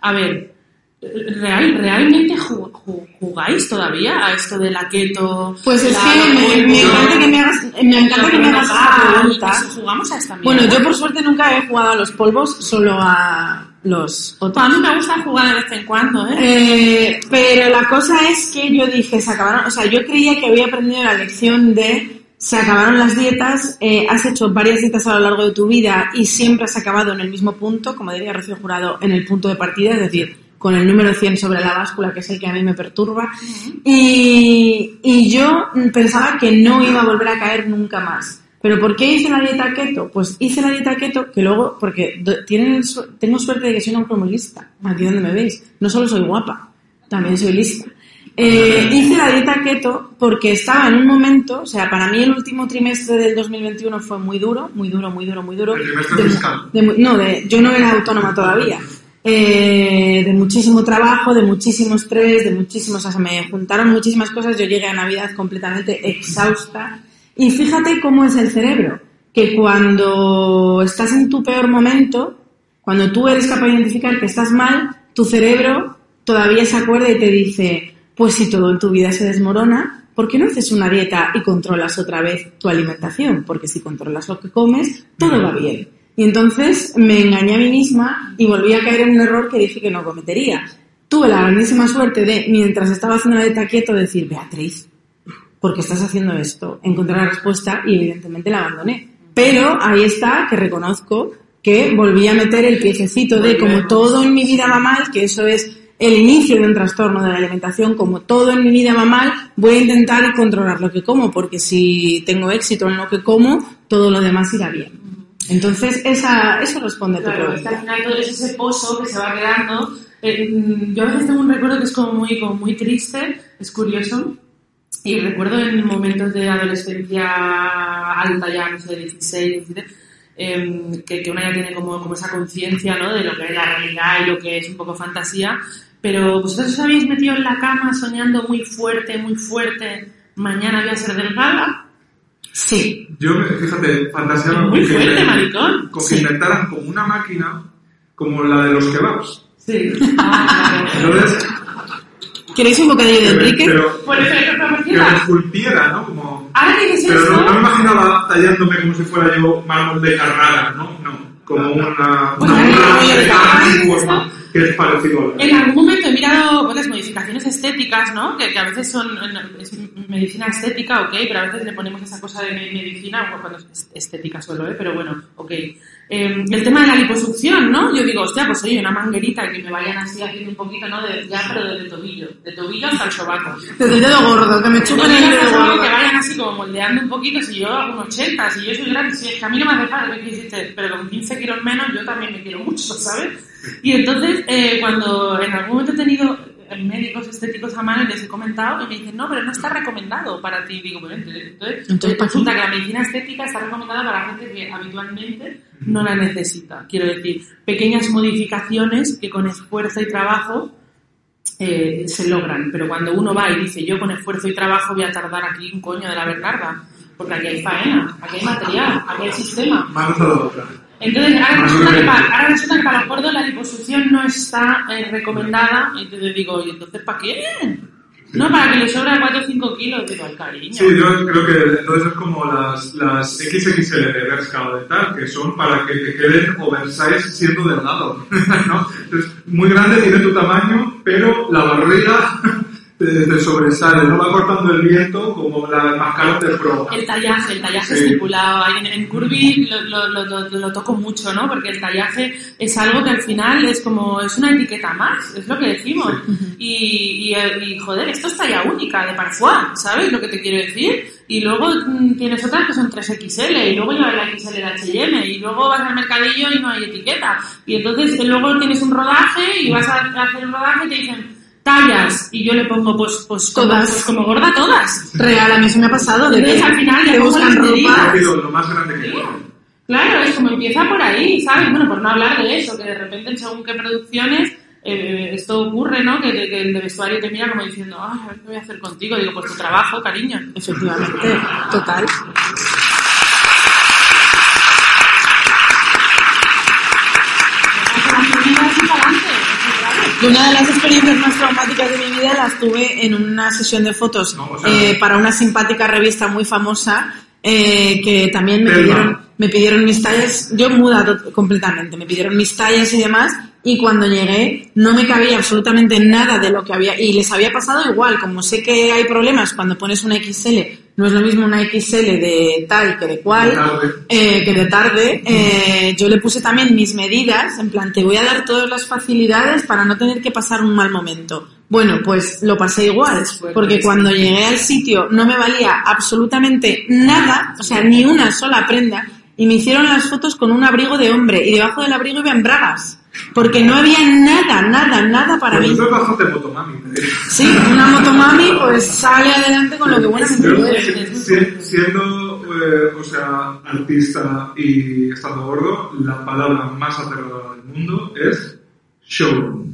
A ver, real, ¿realmente ju- ju- jugáis todavía a esto de la keto? Pues es la- que me, me encanta que me hagas, me encanta que me hagas esta la- pregunta. Jugamos a esta Bueno, mierda. yo por suerte nunca he jugado a los polvos, solo a los otros. A mí me gusta jugar de vez en cuando, ¿eh? Eh, pero la cosa es que yo dije, se acabaron, o sea, yo creía que había aprendido la lección de se acabaron las dietas, eh, has hecho varias dietas a lo largo de tu vida y siempre has acabado en el mismo punto, como diría Rocío Jurado, en el punto de partida, es decir, con el número 100 sobre la báscula, que es el que a mí me perturba. Y, y yo pensaba que no iba a volver a caer nunca más. ¿Pero por qué hice la dieta keto? Pues hice la dieta keto que luego, porque tienen, tengo suerte de que soy una mujer muy lista, aquí donde me veis. No solo soy guapa, también soy lista. Eh, hice la dieta keto porque estaba en un momento, o sea, para mí el último trimestre del 2021 fue muy duro, muy duro, muy duro, muy duro. ¿El trimestre De fiscal? de no, de, yo no era autónoma todavía. Eh, de muchísimo trabajo, de muchísimo estrés, de muchísimos, o sea, me juntaron muchísimas cosas, yo llegué a Navidad completamente exhausta. Y fíjate cómo es el cerebro, que cuando estás en tu peor momento, cuando tú eres capaz de identificar que estás mal, tu cerebro todavía se acuerda y te dice, pues si todo en tu vida se desmorona, ¿por qué no haces una dieta y controlas otra vez tu alimentación? Porque si controlas lo que comes, todo va bien. Y entonces me engañé a mí misma y volví a caer en un error que dije que no cometería. Tuve la grandísima suerte de, mientras estaba haciendo la dieta quieto, decir, Beatriz, ¿por qué estás haciendo esto? Encontré la respuesta y evidentemente la abandoné. Pero ahí está, que reconozco que volví a meter el piececito de como todo en mi vida va mal, que eso es el inicio de un trastorno de la alimentación, como todo en mi vida va mal, voy a intentar controlar lo que como, porque si tengo éxito en lo que como, todo lo demás irá bien. Entonces, esa, eso responde a tu pregunta. al final todo es ese pozo que se va quedando. Eh, mm, yo a veces tengo un recuerdo que es como muy, como muy triste, es curioso. Y recuerdo en momentos de adolescencia alta ya, no sé, 16, 17, em, que, que una ya tiene como, como esa conciencia, ¿no? De lo que es la realidad y lo que es un poco fantasía. Pero vosotros os habéis metido en la cama soñando muy fuerte, muy fuerte, mañana voy a ser delgada. Sí. Yo, fíjate, fantaseaba Muy con que- fuerte, maricón. Con que Sí. inventaran como una máquina como la de los kebabs. Sí. Ah, claro. Entonces, ¿Queréis un bocadillo de Enrique? pero Por eso, pero, que me esculpiera, ¿no? Como, Ahora dices pero no, eso, no me imaginaba tallándome como si fuera yo mármol de Carrara, ¿no? No, como una, Pues una, una voy a de llegar. carne forma, que es parecido En algún momento he mirado pues, las modificaciones estéticas, ¿no? Que, que a veces son es medicina estética, ok, pero a veces le ponemos esa cosa de me- medicina, bueno, cuando es estética solo, ¿eh? Pero bueno, ok. Eh, el tema de la liposucción, ¿no? Yo digo, hostia, pues oye, una manguerita que me vayan así haciendo un poquito, ¿no? De, ya, pero de, de tobillo, de tobillo hasta el sobaco. Desde el dedo gordo, que me chupen el dedo gordo. que vayan así como moldeando un poquito, si yo hago un 80, si yo soy grande, si es que a mí no me hace falta que hiciste, pero con 15 kilos menos yo también me quiero mucho, ¿sabes? Y entonces, eh, cuando en algún momento he tenido médicos estéticos a mano y les he comentado y me dicen, no, pero no está recomendado para ti. Digo, bueno, entonces, entonces, Entonces, ¿para resulta que la medicina estética está recomendada para gente que habitualmente no la necesita. Quiero decir, pequeñas modificaciones que con esfuerzo y trabajo eh, se logran. Pero cuando uno va y dice, yo con esfuerzo y trabajo voy a tardar aquí un coño de la Bernarda, porque aquí hay faena, aquí hay material, aquí hay sistema. Manos a. Entonces, ahora resulta, que para, ahora resulta que para los gordos la liposucción no está eh, recomendada. Entonces digo, ¿y entonces para qué? No, para que le sobra 4 o 5 kilos. Digo, al cariño. Sí, yo creo que entonces es como las, las XXL de Bershka y tal, que son para que te queden oversize siendo delgado, ¿no? Entonces, muy grande tiene tu tamaño, pero la barriga te, te sobresale, no va cortando el viento como la mascarón de prueba. El tallaje, el tallaje Sí. estipulado. En, en Curvy lo, lo, lo, lo- lo toco mucho, ¿no? Porque el tallaje es algo que al final es como, es una etiqueta más, es lo que decimos. Y, y, y, joder, esto es talla única de Parfois, ¿sabes lo que te quiero decir? Y luego mm, tienes otras que son 3XL, y luego llevas la XL de H&M, y luego vas al mercadillo y no hay etiqueta. Y entonces eh, luego tienes un rodaje y vas a hacer el rodaje y te dicen tallas, y yo le pongo pues, pues, Todas. pues como gorda todas. Real, a mí se me ha pasado de que Entonces, al final, pongo buscan ropa. Lo más grande que Sí. Claro, es como empieza por ahí, ¿sabes? Bueno, por no hablar de eso, que de repente en según qué producciones eh, esto ocurre, ¿no? Que, que el de vestuario te mira como diciendo, ay, a ver qué voy a hacer contigo. Digo, pues tu trabajo, cariño. Efectivamente, total. Dejas las medidas y para adelante. eso, claro. Y una de las experiencias más traumáticas de mi vida las tuve en una sesión de fotos No, o sea- eh, para una simpática revista muy famosa eh, que también me pidieron, me pidieron mis tallas, yo muda completamente, me pidieron mis tallas y demás y cuando llegué no me cabía absolutamente nada de lo que había y les había pasado igual, como sé que hay problemas cuando pones una XL, no es lo mismo una XL de tal que de cual, eh, que de tarde, eh, yo le puse también mis medidas, en plan, te voy a dar todas las facilidades para no tener que pasar un mal momento. Bueno, pues lo pasé igual, porque cuando llegué al sitio no me valía absolutamente nada, o sea, ni una sola prenda, y me hicieron las fotos con un abrigo de hombre, y debajo del abrigo iban bragas, porque no había nada, nada, nada para Pues mí. es bastante motomami. Sí, una motomami pues sale adelante con lo que buenamente Yo, puede. si- siendo, eh, o sea, artista y estando gordo, la palabra más aterradora del mundo es showroom.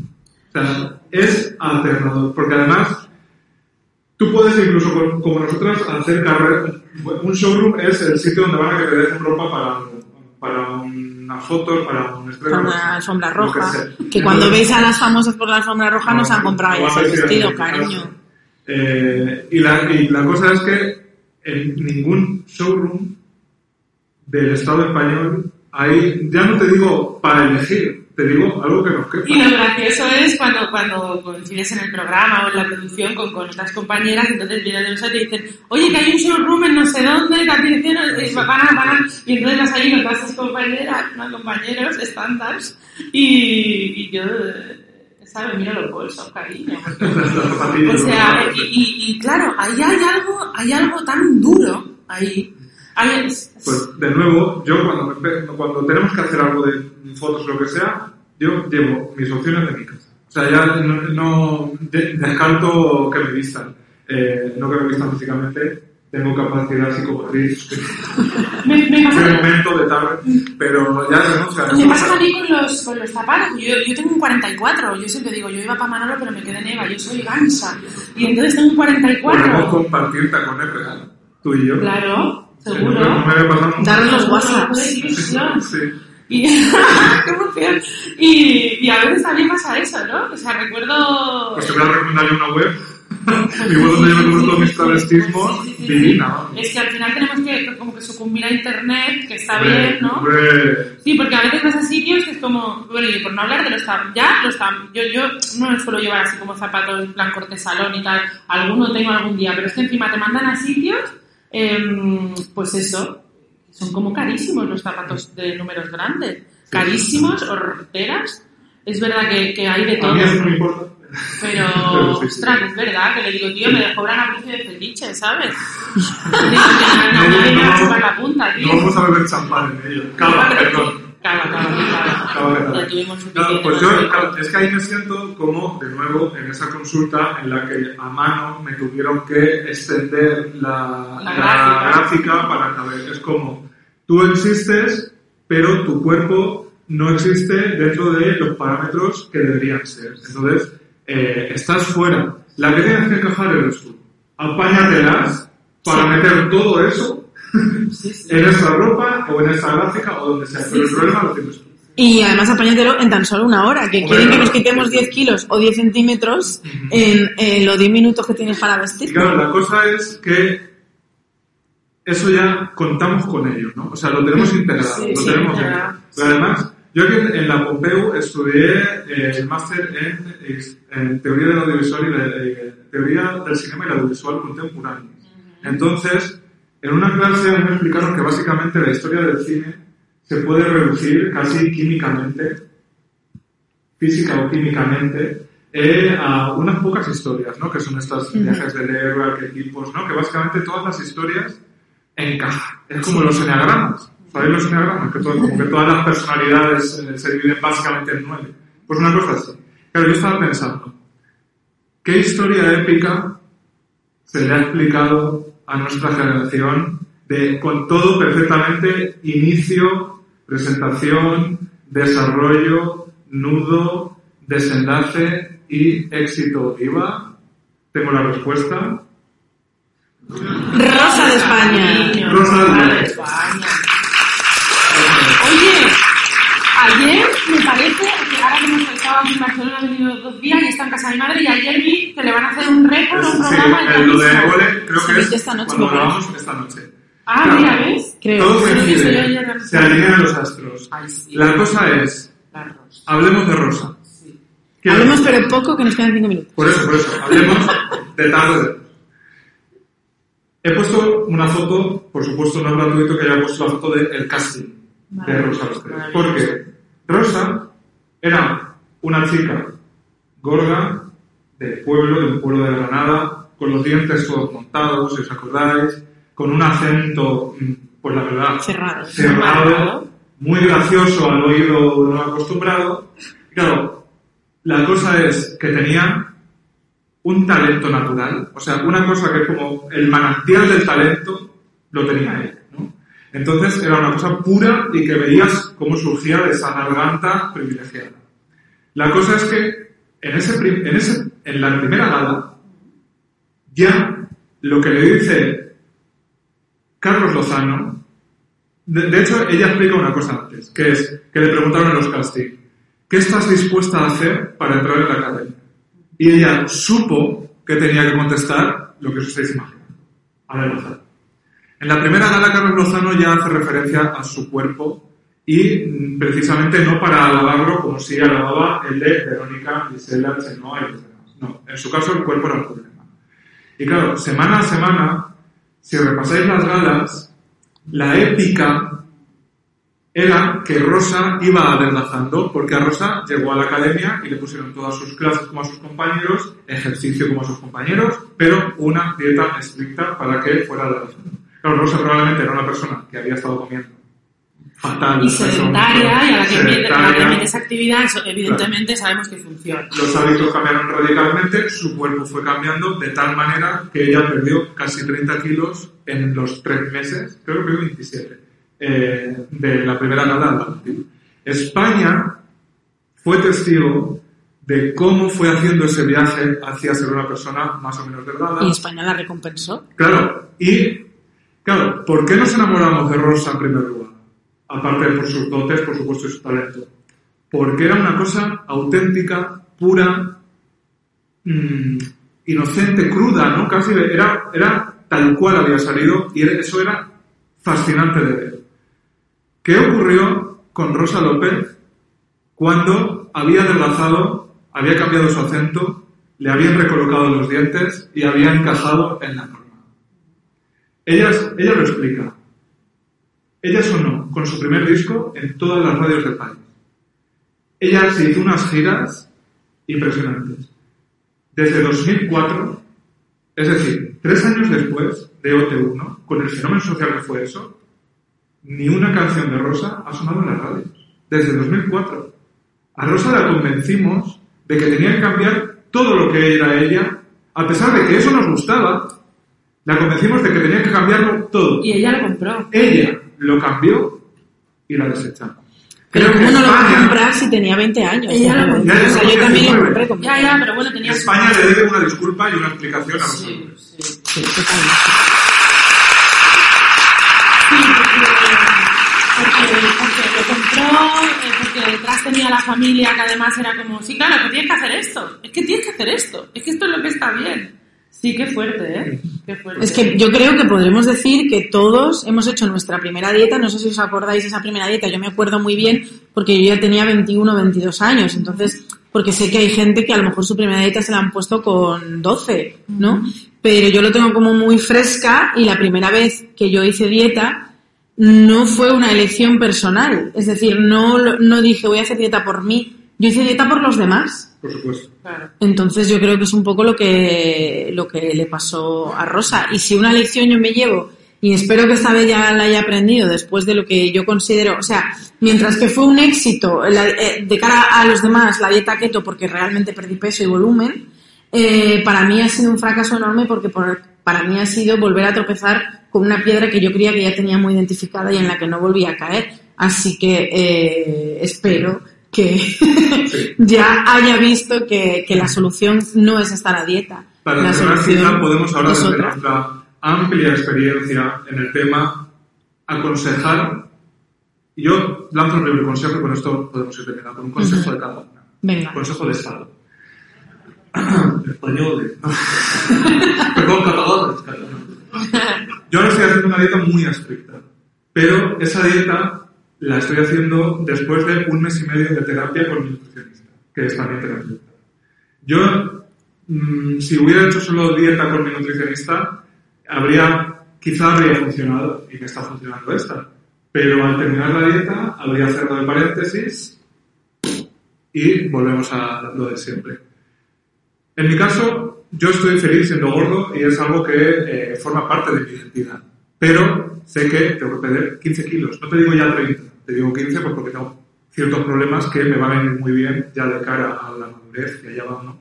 O sea, es aterrador, porque además tú puedes incluso como nosotros hacer carrera. Un showroom es el sitio donde van a que te dejen ropa para, para una foto, para un estreno. La alfombra roja. Que cuando veis a las famosas por la alfombra roja nos han comprado ese vestido, cariño. Eh, y, la, y la cosa es que en ningún showroom del Estado español hay, ya no te digo para elegir, te digo algo que nos quepa. Y lo gracioso es cuando, cuando coincides en el programa o en la producción con, con otras compañeras, entonces vienen de los y dicen, oye, que hay un showroom en no sé dónde, tal dirección, eh, van a, van a, y entonces vas ahí con todas esas compañeras, no compañeros, estándares, y, y yo, eh, ¿sabes? Miro los bolsos, cariño. O sea, y, y claro, ahí hay algo, hay algo tan duro ahí. Hay, Pues de nuevo, yo cuando, me cuando tenemos que hacer algo de fotos o lo que sea, yo llevo mis opciones de mi casa. O sea, ya no, no- de- descarto que me vistan. Eh, no que me vistan físicamente, tengo capacidad psicomotriz me, me pasa momento de tarde, pero ya renuncio a Me eso. pasa mí con los, con los zapatos. Yo, yo tengo un 44. Yo siempre digo, yo iba para Manolo, pero me quedé en Eva. Yo soy gansa. Y entonces tengo un Podemos 44. compartir tacones real, tú y yo. Claro, no, seguro. no. Daros los WhatsApps. Sí. Y. Y, y a veces también pasa eso, ¿no? O sea, recuerdo... Pues te voy a recomendar una web. Mi web donde yo mis travestismos. Sí, sí. Divina. Es que al final tenemos que como que sucumbir a internet, que está bien, ¿no? Sí, porque a veces vas a sitios que es como, bueno, y por no hablar de los ya los tam- yo, yo no suelo llevar así como zapatos en plan corte salón y tal, alguno tengo algún día, pero es que encima te mandan a sitios, em, pues eso, son como carísimos los zapatos de números grandes, carísimos, horteras, es verdad que, que hay de a todo, mí eso no me importa. pero, Pero sí, sí. ostras, es verdad, que le digo, tío, me cobran a precio de fetiche, ¿sabes? Digo, que no, no, no a la punta, tío. No vamos a beber champán en ello. Cava, perdón. Ya tuvimos un No, pues yo, claro, es que ahí me siento como, de nuevo, en esa consulta en la que a mano me tuvieron que extender la, La la gráfica. gráfica para saber. Es como, tú existes, pero tu cuerpo no existe dentro de los parámetros que deberían ser. Entonces, eh, estás fuera. La que tienes que encajar eres tú. Apáñatelas para meter todo eso en esta ropa o en esta gráfica o donde sea. Pero el problema lo tienes tú. Y además apáñatelo en tan solo una hora, que Hombre, quieren que nos quitemos 10 kilos o 10 centímetros en, en los 10 minutos que tienes para vestir. claro, la cosa es que eso ya contamos con ello, ¿no? O sea, lo tenemos integrado, lo tenemos integrado. Pero además, Yo aquí en, en la Pompeu estudié eh, el máster en, teoría del audiovisual y de, eh, teoría del cinema y el audiovisual contemporáneo. Entonces, en una clase me explicaron que básicamente la historia del cine se puede reducir casi químicamente, física o químicamente, eh, a unas pocas historias, ¿no? Que son estas viajes del héroe, arquetipos, ¿no? Que básicamente todas las historias encajan. Es como los eneagramas. ¿Sabéis los eneagramas? Que todo- como que todas las personalidades eh, se dividen básicamente en nueve. Pues una cosa así. Claro, yo estaba pensando, ¿qué historia épica se le ha explicado a nuestra generación de, con todo perfectamente, inicio, presentación, desarrollo, nudo, desenlace y éxito viva? Tengo la respuesta. Rosa de España. Rosa de España. Oye, ayer me parece que ahora en Barcelona, he venido dos días y está en casa de mi madre y ayer vi que le van a hacer un récord, un Sí, programa el- lo de creo que es esta noche, cuando grabamos esta noche. Ah, Claro. mira, ¿ves? Creo. Todo coincide, se alinean los astros. Ay, sí. La cosa es, La rosa. hablemos de Rosa. Sí. ¿Qué- Hablemos pero poco, que nos quedan cinco minutos. Por eso, por eso, hablemos de tarde. He puesto una foto, por supuesto no es gratuito que haya puesto la foto del casting de Rosa. Porque Rosa era una chica gorda, de pueblo, de un pueblo de Granada, con los dientes todos montados, si os acordáis, con un acento, mm, pues la verdad, Cerrado. cerrado, muy gracioso al oído no acostumbrado. Claro, la cosa es que tenía un talento natural, o sea, una cosa que es como el manantial del talento lo tenía ella, ¿no? Entonces era una cosa pura y que veías cómo surgía de esa garganta privilegiada. La cosa es que en, ese, en, ese, en la primera gala, ya lo que le dice Carlos Lozano, de, hecho ella explica una cosa antes, que es que le preguntaron en los casting, ¿qué estás dispuesta a hacer para entrar en la academia? Y ella supo que tenía que contestar lo que os estáis imaginando. Ahora Lozano. En la primera gala, Carlos Lozano ya hace referencia a su cuerpo y precisamente no para alabarlo como si alababa el de Verónica, Gisela, Chenoa y los demás. No, en su caso el cuerpo era el problema. Y claro, semana a semana, si repasáis las galas, la épica era que Rosa iba adelgazando, porque a Rosa llegó a la academia y le pusieron todas sus clases como a sus compañeros, ejercicio como a sus compañeros, pero una dieta estricta para que fuera adelgazando. Claro, Rosa probablemente era una persona que había estado comiendo fatal. Y sedentaria, y a la que, mete- a la que sedentaria. metes actividad, eso evidentemente sabemos que funciona. Los hábitos cambiaron radicalmente, su cuerpo fue cambiando de tal manera que ella perdió casi 30 kilos en los tres meses, creo que perdió 27, eh, de la primera gala a la última. España fue testigo de cómo fue haciendo ese viaje hacia ser una persona más o menos delgada. Y España la recompensó. Claro, y claro, ¿por qué nos enamoramos de Rosa en primer lugar? Aparte por sus dotes, por supuesto, y su talento. Porque era una cosa auténtica, pura, mm, inocente, cruda, ¿no? Casi de- era, era tal cual había salido y eso era fascinante de ver. ¿Qué ocurrió con Rosa López cuando había adelgazado, había cambiado su acento, le habían recolocado los dientes y había encajado en la norma? Ella, ella lo explica. Ella sonó con su primer disco en todas las radios del país. Ella se hizo unas giras impresionantes. Desde 2004, es decir, tres años después de OT1, con el fenómeno social que fue eso, ni una canción de Rosa ha sonado en las radios. Desde 2004. A Rosa la convencimos de que tenía que cambiar todo lo que era ella, a pesar de que eso nos gustaba, la convencimos de que tenía que cambiarlo todo. Y ella lo compró. Ella lo cambió y la desechamos. Pero Creo ¿cómo que no lo va a comprar si tenía 20 años? Ella lo- o sea, yo también lo 19. compré con Ya, ya, pero bueno, tenía su- España le debe una disculpa y una explicación a Rosa. Sí, sí. Sí, totalmente. Sí, porque, porque lo compró, eh, porque detrás tenía la familia que además era como, sí, claro, que tienes que hacer esto, es que tienes que hacer esto, es que esto es lo que está bien. Sí, qué fuerte, ¿eh? Qué fuerte. Es que yo creo que podremos decir que todos hemos hecho nuestra primera dieta. No sé si os acordáis de esa primera dieta. Yo me acuerdo muy bien porque yo ya tenía 21 22 años. Entonces, porque sé que hay gente que a lo mejor su primera dieta se la han puesto con 12, ¿no? Pero yo lo tengo como muy fresca y la primera vez que yo hice dieta no fue una elección personal. Es decir, no, no dije voy a hacer dieta por mí. Yo hice dieta por los demás. Por supuesto. Claro. Entonces yo creo que es un poco lo que, lo que le pasó a Rosa. Y si una lección yo me llevo, y espero que esta vez ya la haya aprendido después de lo que yo considero, o sea, mientras que fue un éxito la- eh, de cara a los demás la dieta keto porque realmente perdí peso y volumen, eh, para mí ha sido un fracaso enorme porque por- para mí ha sido volver a tropezar con una piedra que yo creía que ya tenía muy identificada y en la que no volvía a caer. Así que eh, espero que ya haya visto que, que la solución no es estar a dieta. Para la cerrar, solución quizá podemos hablar es desde otra. nuestra amplia experiencia en el tema aconsejar. Y yo lanzo el primer consejo y con esto podemos ir terminando. Un consejo de cada una. Venga. Consejo de Estado. Español. Perdón, catalán. catalán. Yo ahora estoy haciendo una dieta muy estricta, pero esa dieta la estoy haciendo después de un mes y medio de terapia con mi nutricionista, que es también terapeuta. Yo, mm, si hubiera hecho solo dieta con mi nutricionista, habría, quizá habría funcionado, y me está funcionando esta, pero al terminar la dieta habría cerrado el paréntesis y volvemos a lo de siempre. En mi caso, yo estoy feliz siendo gordo y es algo que eh, forma parte de mi identidad. Pero sé que tengo que perder 15 kilos. No te digo ya 30, te digo 15 pues porque tengo ciertos problemas que me van a venir muy bien ya de cara a la madurez, que allá vamos.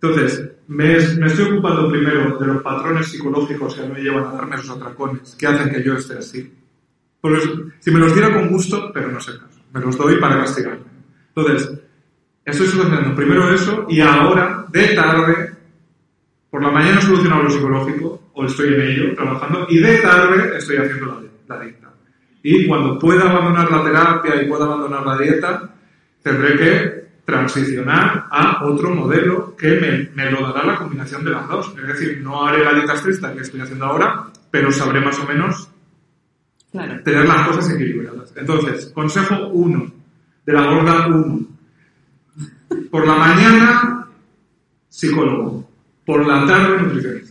Entonces, me, me estoy ocupando primero de los patrones psicológicos que me llevan a darme esos atracones, que hacen que yo esté así. Pues, si me los diera con gusto, pero no sé caso. Me los doy para castigarme. Entonces, estoy solucionando primero eso y ahora, de tarde, por la mañana he solucionado lo psicológico, o estoy en ello, trabajando, y de tarde estoy haciendo la, la dieta. Y cuando pueda abandonar la terapia y pueda abandonar la dieta, tendré que transicionar a otro modelo que me, me lo dará la combinación de las dos. Es decir, no haré la dieta estricta que estoy haciendo ahora, pero sabré más o menos Claro. tener las cosas equilibradas. Entonces, consejo 1 de la gorda 1. Por la mañana, psicólogo. Por la tarde, nutricionista.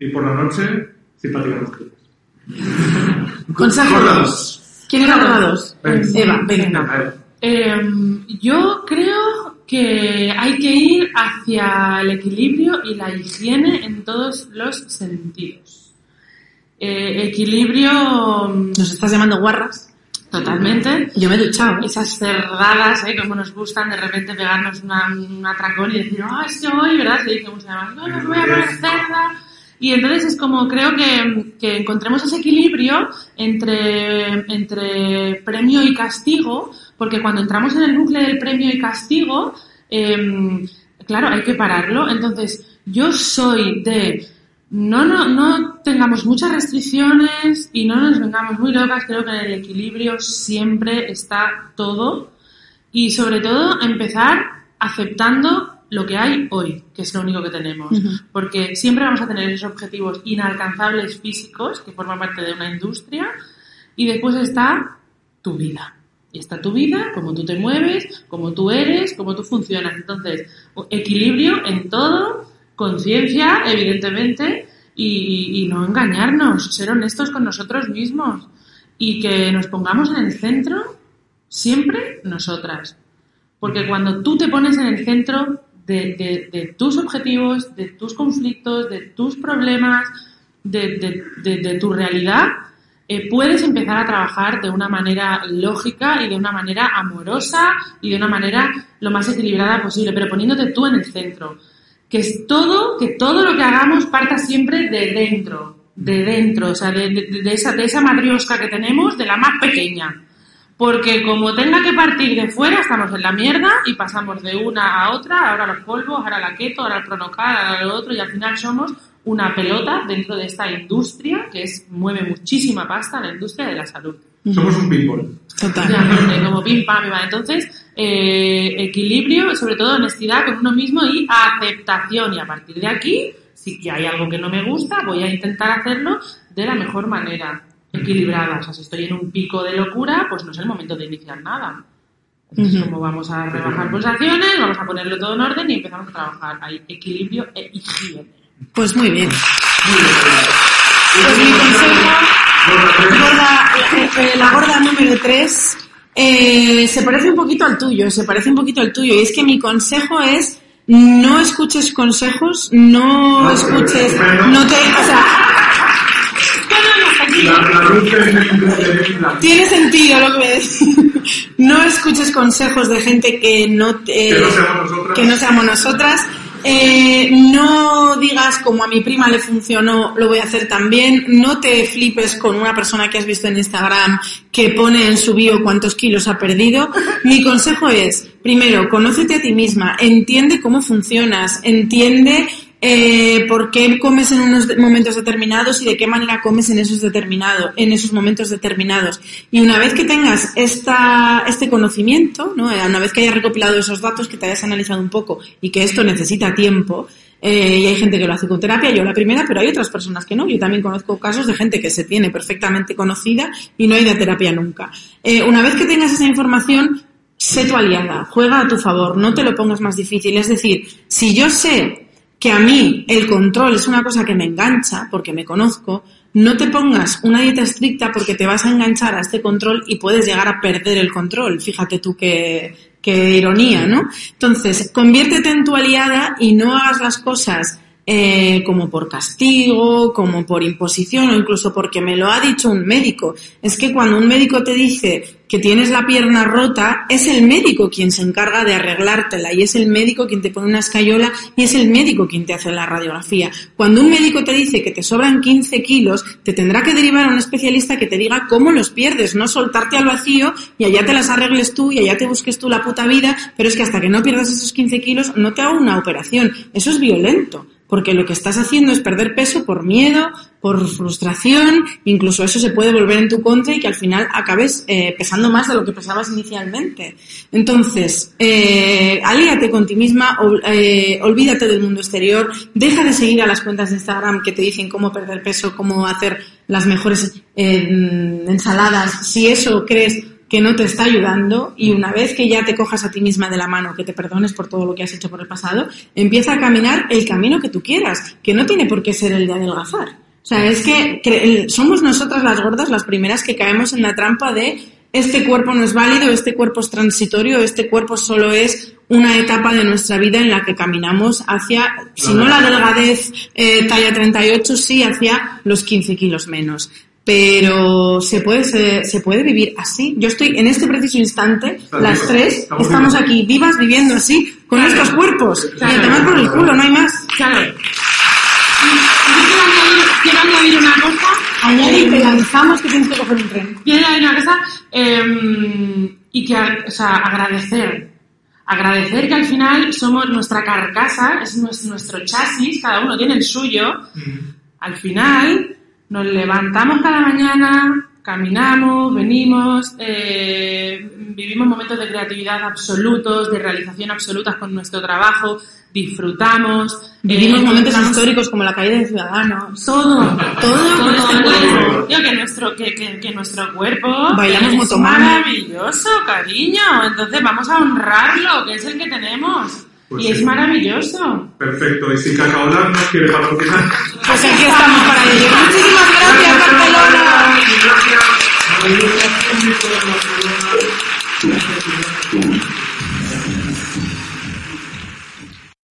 Y por la noche, simpática a los críos. Consejo Gorda 2. ¿Quién era la 2? Venga. Eva, venga. Em, yo creo que hay que ir hacia el equilibrio y la higiene en todos los sentidos. Eh, equilibrio mm, Nos estás llamando guarras. totalmente. Yo me he duchado. Esas cerradas, ¿eh? como nos gustan de repente pegarnos una, un atracón y decir, ah, es que hoy, ¿verdad? Se dice mucho no, me voy a poner cerda. Y entonces es como creo que, que encontremos ese equilibrio entre, entre premio y castigo, porque cuando entramos en el bucle del premio y castigo, em, claro, hay que pararlo. Entonces, yo soy de no, no, no tengamos muchas restricciones y no nos vengamos muy locas. Creo que en el equilibrio siempre está todo. Y sobre todo empezar aceptando lo que hay hoy, que es lo único que tenemos. Porque siempre vamos a tener esos objetivos inalcanzables físicos que forman parte de una industria. Y después está tu vida. Y está tu vida, cómo tú te mueves, cómo tú eres, cómo tú funcionas. Entonces, equilibrio en todo, conciencia, evidentemente, y, y no engañarnos, ser honestos con nosotros mismos y que nos pongamos en el centro siempre nosotras. Porque cuando tú te pones en el centro de, tus objetivos, de tus conflictos, de tus problemas, de, tu realidad, eh, puedes empezar a trabajar de una manera lógica y de una manera amorosa y de una manera lo más equilibrada posible, pero poniéndote tú en el centro. Que es todo, que todo lo que hagamos parta siempre de dentro, de dentro, o sea, de, esa, de esa que tenemos, de la más pequeña. Porque como tenga que partir de fuera, estamos en la mierda y pasamos de una a otra, ahora los polvos, ahora la keto, ahora el pronocal, ahora lo otro, y al final somos una pelota dentro de esta industria que es, mueve muchísima pasta, la industria de la salud. somos un pinball. Total. Efectivamente, como pim pam, pam. Entonces, eh, equilibrio, sobre todo honestidad con uno mismo y aceptación. Y a partir de aquí, si que hay algo que no me gusta, voy a intentar hacerlo de la mejor manera, equilibrada. O sea, si estoy en un pico de locura, pues no es el momento de iniciar nada. Entonces, como vamos a rebajar pulsaciones, vamos a ponerlo todo en orden y empezamos a trabajar. Hay equilibrio e higiene. Pues muy bien. Pues mi consejo, gorda, eh, eh, la gorda número 3, se parece un poquito al tuyo, se parece un poquito al tuyo. Y es que mi consejo es no escuches consejos, no escuches, no te, o sea, tiene sentido lo que me decís. No escuches consejos de gente que no, te, Que no seamos nosotras. que no seamos nosotras. Eh, no digas como a mi prima le funcionó, lo voy a hacer también. No te flipes con una persona que has visto en Instagram que pone en su bio cuántos kilos ha perdido. Mi consejo es, primero, conócete a ti misma, entiende cómo funcionas, entiende eh, por qué comes en unos momentos determinados y de qué manera comes en esos determinados, en esos momentos determinados. Y una vez que tengas esta, este conocimiento, ¿no? Eh, una vez que hayas recopilado esos datos, que te hayas analizado un poco y que esto necesita tiempo, eh, y hay gente que lo hace con terapia, yo la primera, pero hay otras personas que no. Yo también conozco casos de gente que se tiene perfectamente conocida y no ha ido a terapia nunca. Una vez que tengas esa información, sé tu aliada, juega a tu favor, no te lo pongas más difícil. Es decir, si yo sé que a mí el control es una cosa que me engancha, porque me conozco, no te pongas una dieta estricta porque te vas a enganchar a este control y puedes llegar a perder el control. Fíjate tú qué, qué ironía, ¿no? Entonces, conviértete en tu aliada y no hagas las cosas eh, como por castigo, como por imposición o incluso porque me lo ha dicho un médico. Es que cuando un médico te dice que tienes la pierna rota, es el médico quien se encarga de arreglártela y es el médico quien te pone una escayola y es el médico quien te hace la radiografía. Cuando un médico te dice que te sobran 15 kilos, te tendrá que derivar a un especialista que te diga cómo los pierdes, no soltarte al vacío y allá te las arregles tú y allá te busques tú la puta vida, pero es que hasta que no pierdas esos 15 kilos no te hago una operación. Eso es violento porque lo que estás haciendo es perder peso por miedo, por frustración, incluso eso se puede volver en tu contra y que al final acabes eh, pesando más de lo que pesabas inicialmente. Entonces, eh, alíate con ti misma, eh, olvídate del mundo exterior, deja de seguir a las cuentas de Instagram que te dicen cómo perder peso, cómo hacer las mejores eh, ensaladas, si eso crees que no te está ayudando y una vez que ya te cojas a ti misma de la mano, que te perdones por todo lo que has hecho por el pasado, empieza a caminar el camino que tú quieras, que no tiene por qué ser el de adelgazar. O sea, es que somos nosotras las gordas las primeras que caemos en la trampa de este cuerpo no es válido, este cuerpo es transitorio, este cuerpo solo es una etapa de nuestra vida en la que caminamos hacia, si no la delgadez eh, talla 38, sí hacia los 15 kilos menos pero se puede se, se puede vivir así. Yo estoy en este preciso instante, las vivo. tres Estamos aquí vivas viviendo así con nuestros cuerpos y a Claro. tomar por el culo, no hay más. Claro. Yo quiero añadir, quiero añadir una cosa. Añade y te lanzamos que tienes que coger un tren. Quiero añadir una cosa. eh, y que, o sea, agradecer. Agradecer que al final somos nuestra carcasa, es nues- nuestro chasis, cada uno tiene el suyo. Al final nos levantamos cada mañana, caminamos, venimos, eh, vivimos momentos de creatividad absolutos, de realización absolutas con nuestro trabajo, disfrutamos. Vivimos eh, momentos encontramos- históricos como la caída de Ciudadanos. todo, todo, todo. Tío, que nuestro, que, que, que nuestro cuerpo Bailamos es maravilloso, cariño. Entonces vamos a honrarlo, que es el que tenemos. Pues y es maravilloso. Perfecto. Y si Cacao nos quiere patrocinar. Pues aquí estamos para ello. Muchísimas gracias, Barcelona. Gracias. gracias.